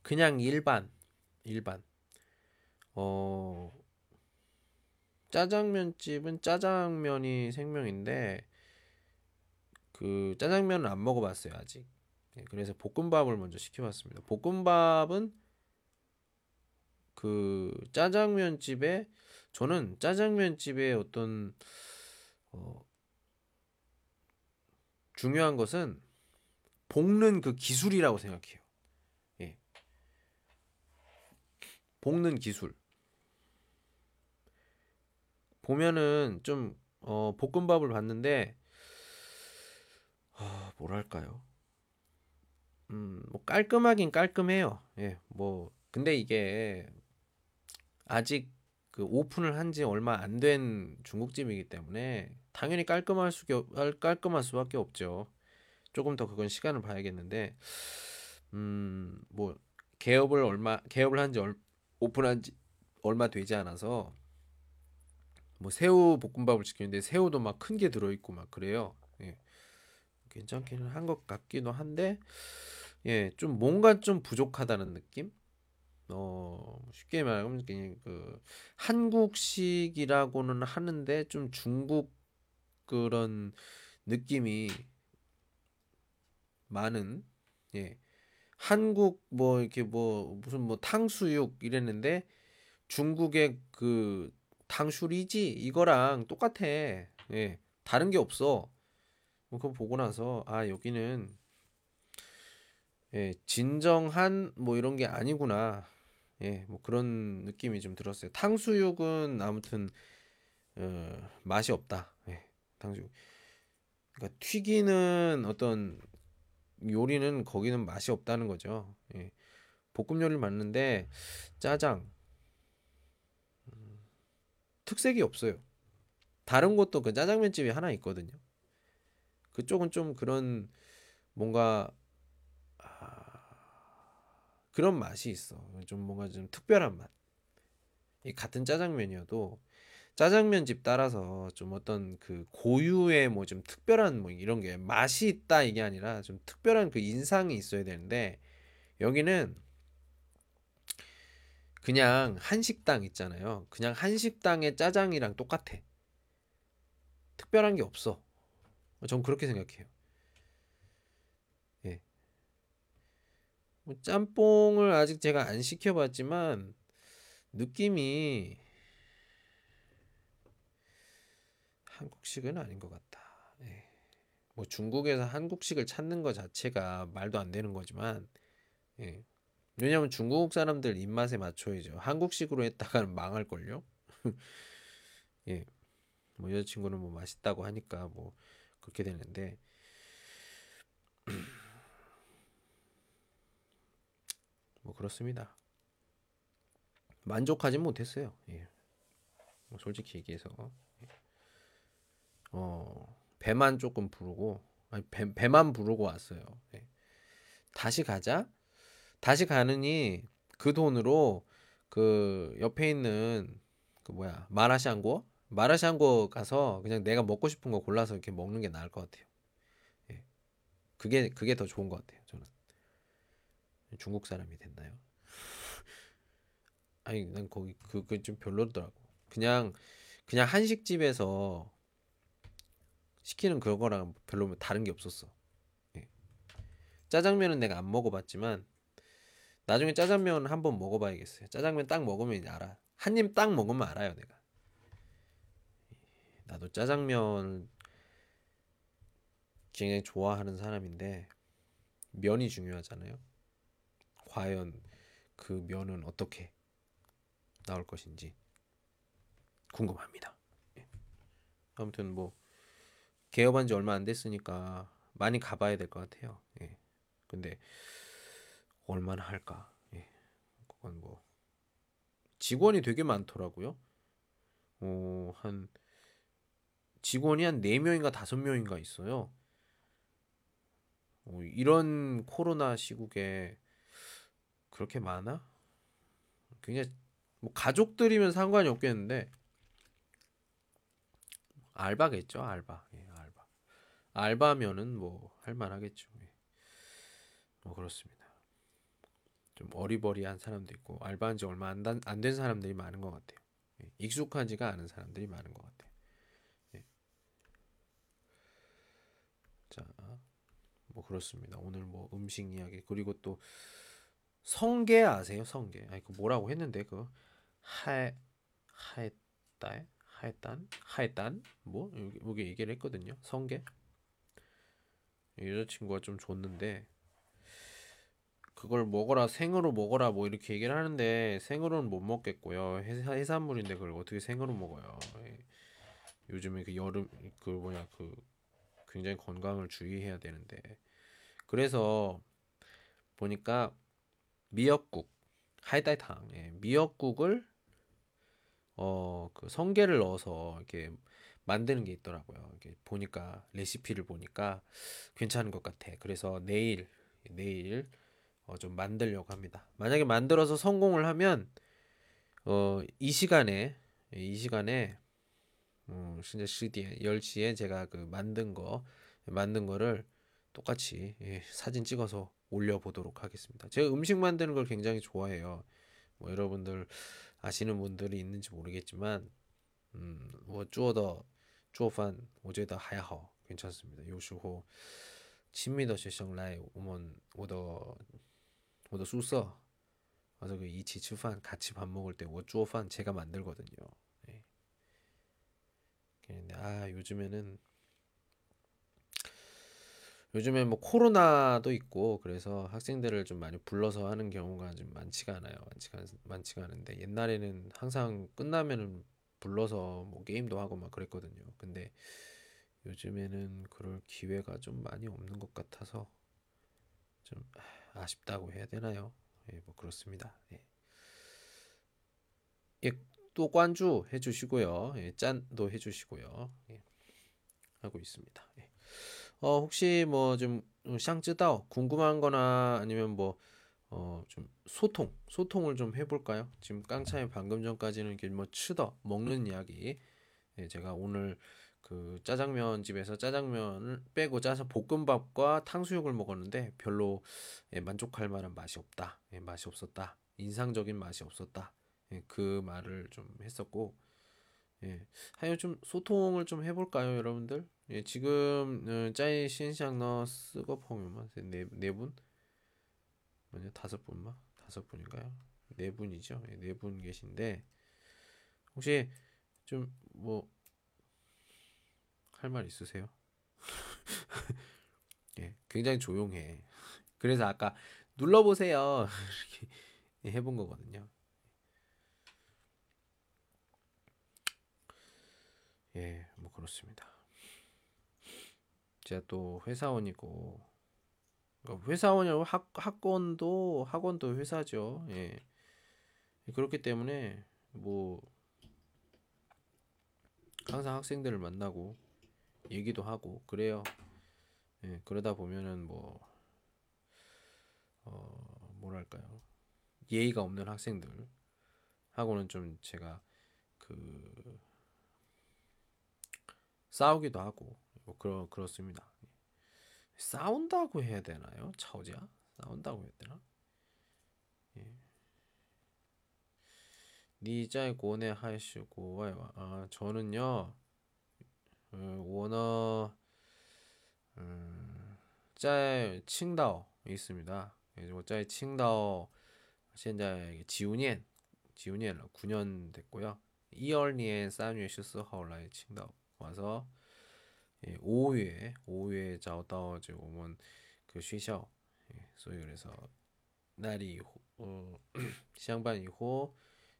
S1: 그냥 일반 일반 어 짜장면 집은 짜장면이 생명인데 그 짜장면을 안 먹어봤어요 아직. 네, 그래서 볶음밥을 먼저 시켜봤습니다. 볶음밥은 그 짜장면 집에 저는 짜장면 집에 어떤 어, 중요한 것은 볶는 그 기술이라고 생각해요. 예. 볶는 기술. 보면은 좀 어, 볶음밥을 봤는데 어, 뭐랄까요? 음, 뭐 깔끔하긴 깔끔해요. 예, 뭐 근데 이게 아직 그 오픈을 한 지 얼마 안 된 중국집이기 때문에 당연히 깔끔할 수 깔끔할 수밖에 없죠. 조금 더 그건 시간을 봐야겠는데 음, 뭐 개업을 얼마 개업을 한지 오픈한 지 얼마 되지 않아서 뭐 새우 볶음밥을 시키는데 새우도 막 큰 게 들어 있고 막 그래요. 예. 괜찮기는 한 것 같기도 한데 예, 좀 뭔가 좀 부족하다는 느낌? 어, 쉽게 말하면 그냥 그 한국식이라고는 하는데 좀 중국 그런 느낌이 많은 예. 한국 뭐 이렇게 뭐 무슨 뭐 탕수육 이랬는데 중국의 그 탕수리지 이거랑 똑같아. 예. 다른 게 없어. 뭐 그거 보고 나서 아 여기는 예, 진정한 뭐 이런 게 아니구나. 예, 뭐 그런 느낌이 좀 들었어요. 탕수육은 아무튼 어, 맛이 없다. 예, 탕수육. 그러니까 튀기는 어떤 요리는 거기는 맛이 없다는 거죠. 예. 볶음 요리를 맞는데 짜장 음, 특색이 없어요. 다른 곳도 그 짜장면 집이 하나 있거든요. 그쪽은 좀 그런 뭔가 그런 맛이 있어. 좀 뭔가 좀 특별한 맛. 이 같은 짜장면이어도 짜장면 집 따라서 좀 어떤 그 고유의 뭐 좀 특별한 뭐 이런 게 맛이 있다 이게 아니라 좀 특별한 그 인상이 있어야 되는데 여기는 그냥 한식당 있잖아요. 그냥 한식당의 짜장이랑 똑같아. 특별한 게 없어. 전 그렇게 생각해요. 뭐 짬뽕을 아직 제가 안 시켜봤지만 느낌이 한국식은 아닌 것 같다. 예. 뭐 중국에서 한국식을 찾는 것 자체가 말도 안 되는 거지만 예. 왜냐면 중국 사람들 입맛에 맞춰야죠. 한국식으로 했다가는 망할 걸요. 예. 뭐 여자친구는 뭐 맛있다고 하니까 뭐 그렇게 되는데 뭐 그렇습니다. 만족하진 못했어요. 예. 뭐 솔직히 얘기해서 예. 어 배만 조금 부르고 아니 배, 배만 부르고 왔어요. 예. 다시 가자. 다시 가느니 그 돈으로 그 옆에 있는 그 뭐야 마라샹궈 마라샹궈 가서 그냥 내가 먹고 싶은 거 골라서 이렇게 먹는 게 나을 것 같아요. 예. 그게 그게 더 좋은 것 같아요. 저는. 중국 사람이 됐나요? 아니 난 거기 그게 좀 별로더라고. 그냥 그냥 한식집에서 시키는 그거랑 별로 다른 게 없었어. 예. 짜장면은 내가 안 먹어봤지만 나중에 짜장면 한번 먹어봐야겠어요. 짜장면 딱 먹으면 알아. 한 입 딱 먹으면 알아요, 내가. 나도 짜장면 굉장히 좋아하는 사람인데 면이 중요하잖아요. 과연 그 면은 어떻게 나올 것인지 궁금합니다. 예. 아무튼 뭐 개업한 지 얼마 안 됐으니까 많이 가봐야 될 것 같아요. 예. 근데 얼마나 할까? 예. 그건 뭐 직원이 되게 많더라고요. 어, 한 직원이 한 4명인가 5명인가 있어요. 어, 이런 코로나 시국에 그렇게 많아? 그냥 뭐 가족들이면 상관이 없겠는데 알바겠죠 알바 예, 알바 알바면은 뭐 할만하겠죠 예. 뭐 그렇습니다 좀 어리버리한 사람도 있고 알바한 지 얼마 안 된 사람들이 많은 것 같아요 예. 익숙하지가 않은 사람들이 많은 것 같아요 예. 자 뭐 그렇습니다 오늘 뭐 음식 이야기 그리고 또 성게 아세요? 성게. 아니 그 뭐라고 했는데 그 하, 하에따 하에딴 하에딴 뭐 여기, 얘기를 했거든요. 성게. 여자친구가 좀 줬는데 그걸 먹어라 생으로 먹어라 뭐 이렇게 얘기를 하는데 생으로는 못 먹겠고요 해산 물인데 그걸 어떻게 생으로 먹어요 예. 요즘에 그 여름 그 뭐냐 그 굉장히 건강을 주의해야 되는데 그래서 보니까 미역국 하이다이탕 예, 미역국을 어 그 성게를 넣어서 이렇게 만드는 게 있더라고요. 이렇게 보니까 레시피를 보니까 괜찮은 것 같아. 그래서 내일 내일 어, 좀 만들려고 합니다. 만약에 만들어서 성공을 하면 어, 이 시간에 이 시간에 어, 진짜 10시 10시에 제가 그 만든 거 만든 거를 똑같이 예, 사진 찍어서 올려보도록 하겠습니다. 제가 음식 만드는 걸 굉장히 좋아해요. 뭐 여러분들 아시는 분들이 있는지 모르겠지만, 음, 뭐 주어더 주어판 오제더 하야허 괜찮습니다. 요시호 친미더 시청 라이 오먼 오더 오더 수서 그래서 그 이치 츠판 같이 밥 먹을 때 워주어판 제가 만들거든요. 예. 근데 아 요즘에는 요즘에 뭐 코로나도 있고 그래서 학생들을 좀 많이 불러서 하는 경우가 좀 많지가 않아요. 많지가, 많지가 않은데 옛날에는 항상 끝나면은 불러서 뭐 게임도 하고 막 그랬거든요. 근데 요즘에는 그럴 기회가 좀 많이 없는 것 같아서 좀 아쉽다고 해야 되나요? 예, 뭐 그렇습니다. 예. 예, 또 관주 해주시고요. 예, 짠도 해주시고요. 예, 하고 있습니다. 예. 어, 혹시 뭐좀 샹쯔다오 궁금한 거나 아니면 뭐 어, 좀 소통, 소통을 좀 해볼까요? 지금 깡차이 방금 전까지는 이렇게 뭐 치더 먹는 이야기. 예, 제가 오늘 그 짜장면 집에서 짜장면을 빼고 짜서 볶음밥과 탕수육을 먹었는데 별로 예, 만족할 만한 맛이 없다. 예, 맛이 없었다. 인상적인 맛이 없었다. 예, 그 말을 좀 했었고, 예, 하여 좀 소통을 좀 해볼까요, 여러분들? 예, 지금 어, 짜이 신샹너 쓰고 펑유만 네, 네 분? 뭐냐 다섯 분만 다섯 분인가요? 네 분이죠. 예, 네분 계신데 혹시 좀 뭐 할 말 있으세요? 예, 굉장히 조용해. 그래서 아까 눌러보세요 이렇게 해본 거거든요. 예, 뭐 그렇습니다. 제가 또 회사원이고 그러니까 회사원이 학 학원도 학원도 회사죠. 예. 그렇기 때문에 뭐 항상 학생들을 만나고 얘기도 하고 그래요. 예, 그러다 보면은 뭐 어, 뭐랄까요? 예의가 없는 학생들 하고는 좀 제가 그 싸우기도 하고 뭐 그러 그렇습니다. 싸운다고 해야 되나요? 차오지야 싸운다고 해야 되나? 예. 니자의 고뇌 하시고 와요. 아 저는요. 원어 음, 짜의 칭다오 있습니다. 예, 뭐 짜의 칭다오 现在지우년 지우년 9년 됐고요. 1월년 3월 14일 칭다오 와서 예, 5月 5月 找到就 오면 그 쉬셔. 예, 소위 그래서 날이 어, 시장반 이후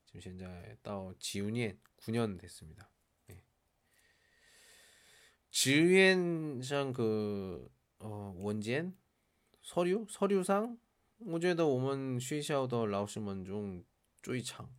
S1: 지금 현재 到 지우년 9년 됐습니다. 예. 지우엔상 그 어, 원젠 서류 서류상 我觉得我们学校的老师们中最长 예.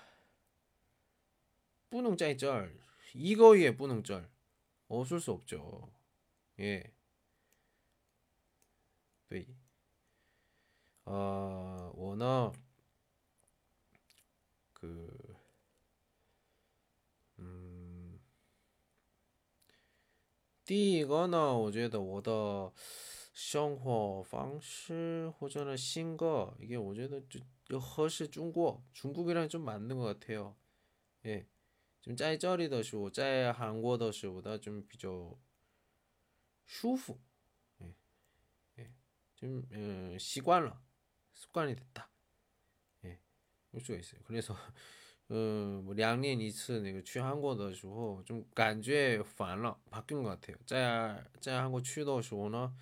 S1: 不能在这儿 이거에 뿌능절 없을 수 없죠. 예. 对. 아, 워낙 그 음, 第一个呢，我觉得我的 生活方式或者呢新个이게 어제도 허시 중국 중국이랑 좀 맞는 것 같아요. 예, 좀 짜이쩌리 더시고 짜이 한국 더시보다 좀 비교 舒服. 예, 예, 좀 어, 习惯了 습관이 됐다. 예, 볼 수가 있어요. 그래서 呃，两年一次那个去 한국 的时候，좀感觉烦了， 바뀐 것 같아요. 在在 한국 去的时候呢，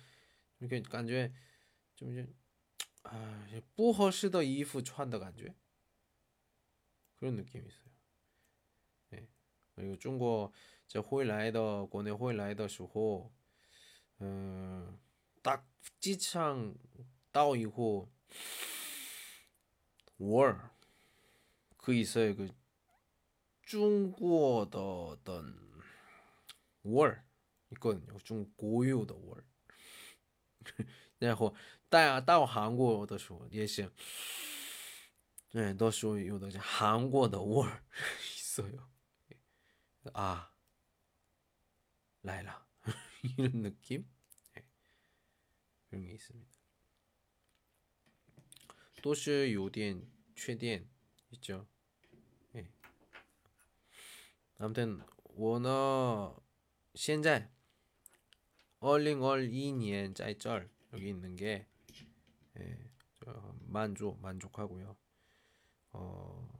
S1: 이렇게 感觉좀 이제 아, 不合适的衣服穿的感觉 그런 느낌이 있어요. 네. 그리고 중국 这回来的国内回来的时候， 음, 딱机场 到以后，월 그 있어요. 그 중국어的的 월 있거든요. 중고유的 월. 然后带到韩国的时候也是，对，到时候有的是韩国的味儿 있어 아 라일라 이런 느낌 네. 이런 게 있습니다. 또시 요디엔 최디엔 있죠. 네. 아무튼 워너 현재 얼링얼 2년 짜이쩔 여기 있는 게 예, 만족 만족하고요. 어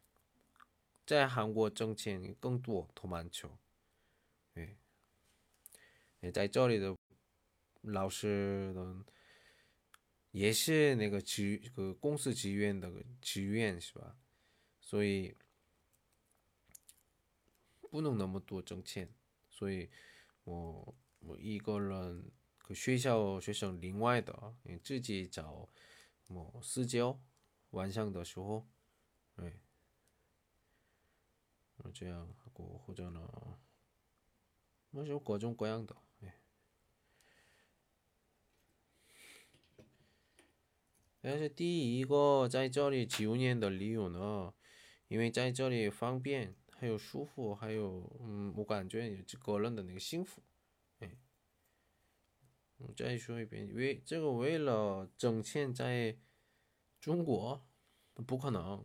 S1: 在韩国挣钱更多더 많죠. 예. 예, 在这里的老师呢也是那个职个公司职员的职员是吧？所以不能那么多挣钱，所以我我一个人，个学校学生另外的，你自己找么私教，晚上的时候，哎， 这样或或者呢，那就各种各样的，哎。但是第一个在这里九年的理由呢，因为在这里方便。还有舒服，还有嗯，我感觉也个人的那个幸福，哎，我再说一遍，为这个为了挣钱，在中国不可能。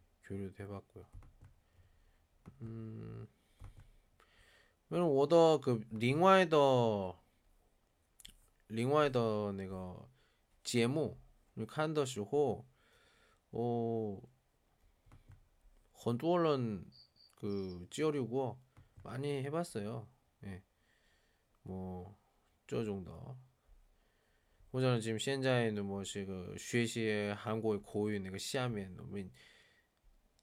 S1: 哎，交流해봤고 요。 嗯，因为我的个另外的另外的那个节目，你看的时候，哦。很多人그 지으려고 많이 해봤어요. 예. 뭐저 정도. 或者 지금 现在呢，我是个学习 한국의 고유 那个下面我们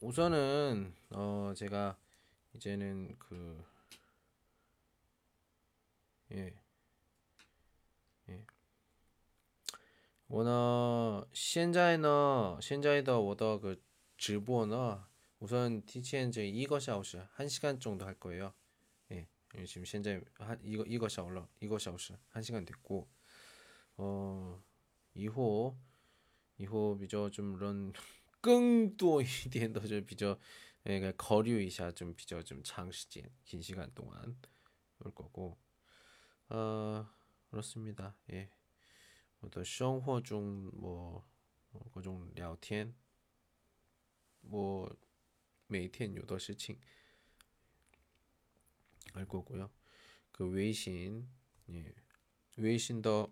S1: 우선은 어 제가 이제는 그 예. 예. 我呢现在呢现在的我的그直播呢 우선 티치엔 제 이거 샤오시 1시간 정도 할 거예요. 예. 지금 현재 한 이거 이거 샤오러 이거 샤오시 1시간 됐고 어 이후 이후 비저 좀 그런 끙도 이디엔더 좀 비저 예, 거류一下 좀 비저 좀 장시간 긴 시간 동안 올 거고 어 그렇습니다. 예. 我的生活中뭐各种聊天뭐每天有的事情할 거고요. 그 외신 예. 외신的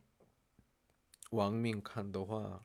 S1: 왕민 칸的话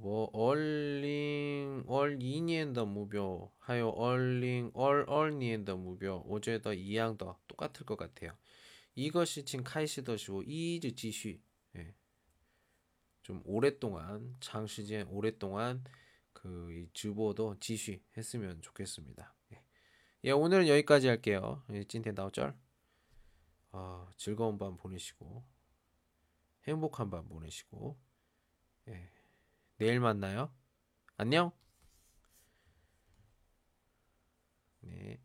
S1: 뭐 二零二一年的目标 还有 二零二二年的目标 我觉得 一样的 똑같을 것 같아요. 이것이 지금 开始的时候 一直继续 예. 좀 오랫동안 장시간 오랫동안 这个 直播都继续 했으면 좋겠습니다. 예. 예 오늘은 여기까지 할게요. 예, 今天 到这儿 어, 아, 즐거운 밤 보내시고 행복한 밤 보내시고 예. 내일 만나요. 안녕. 네.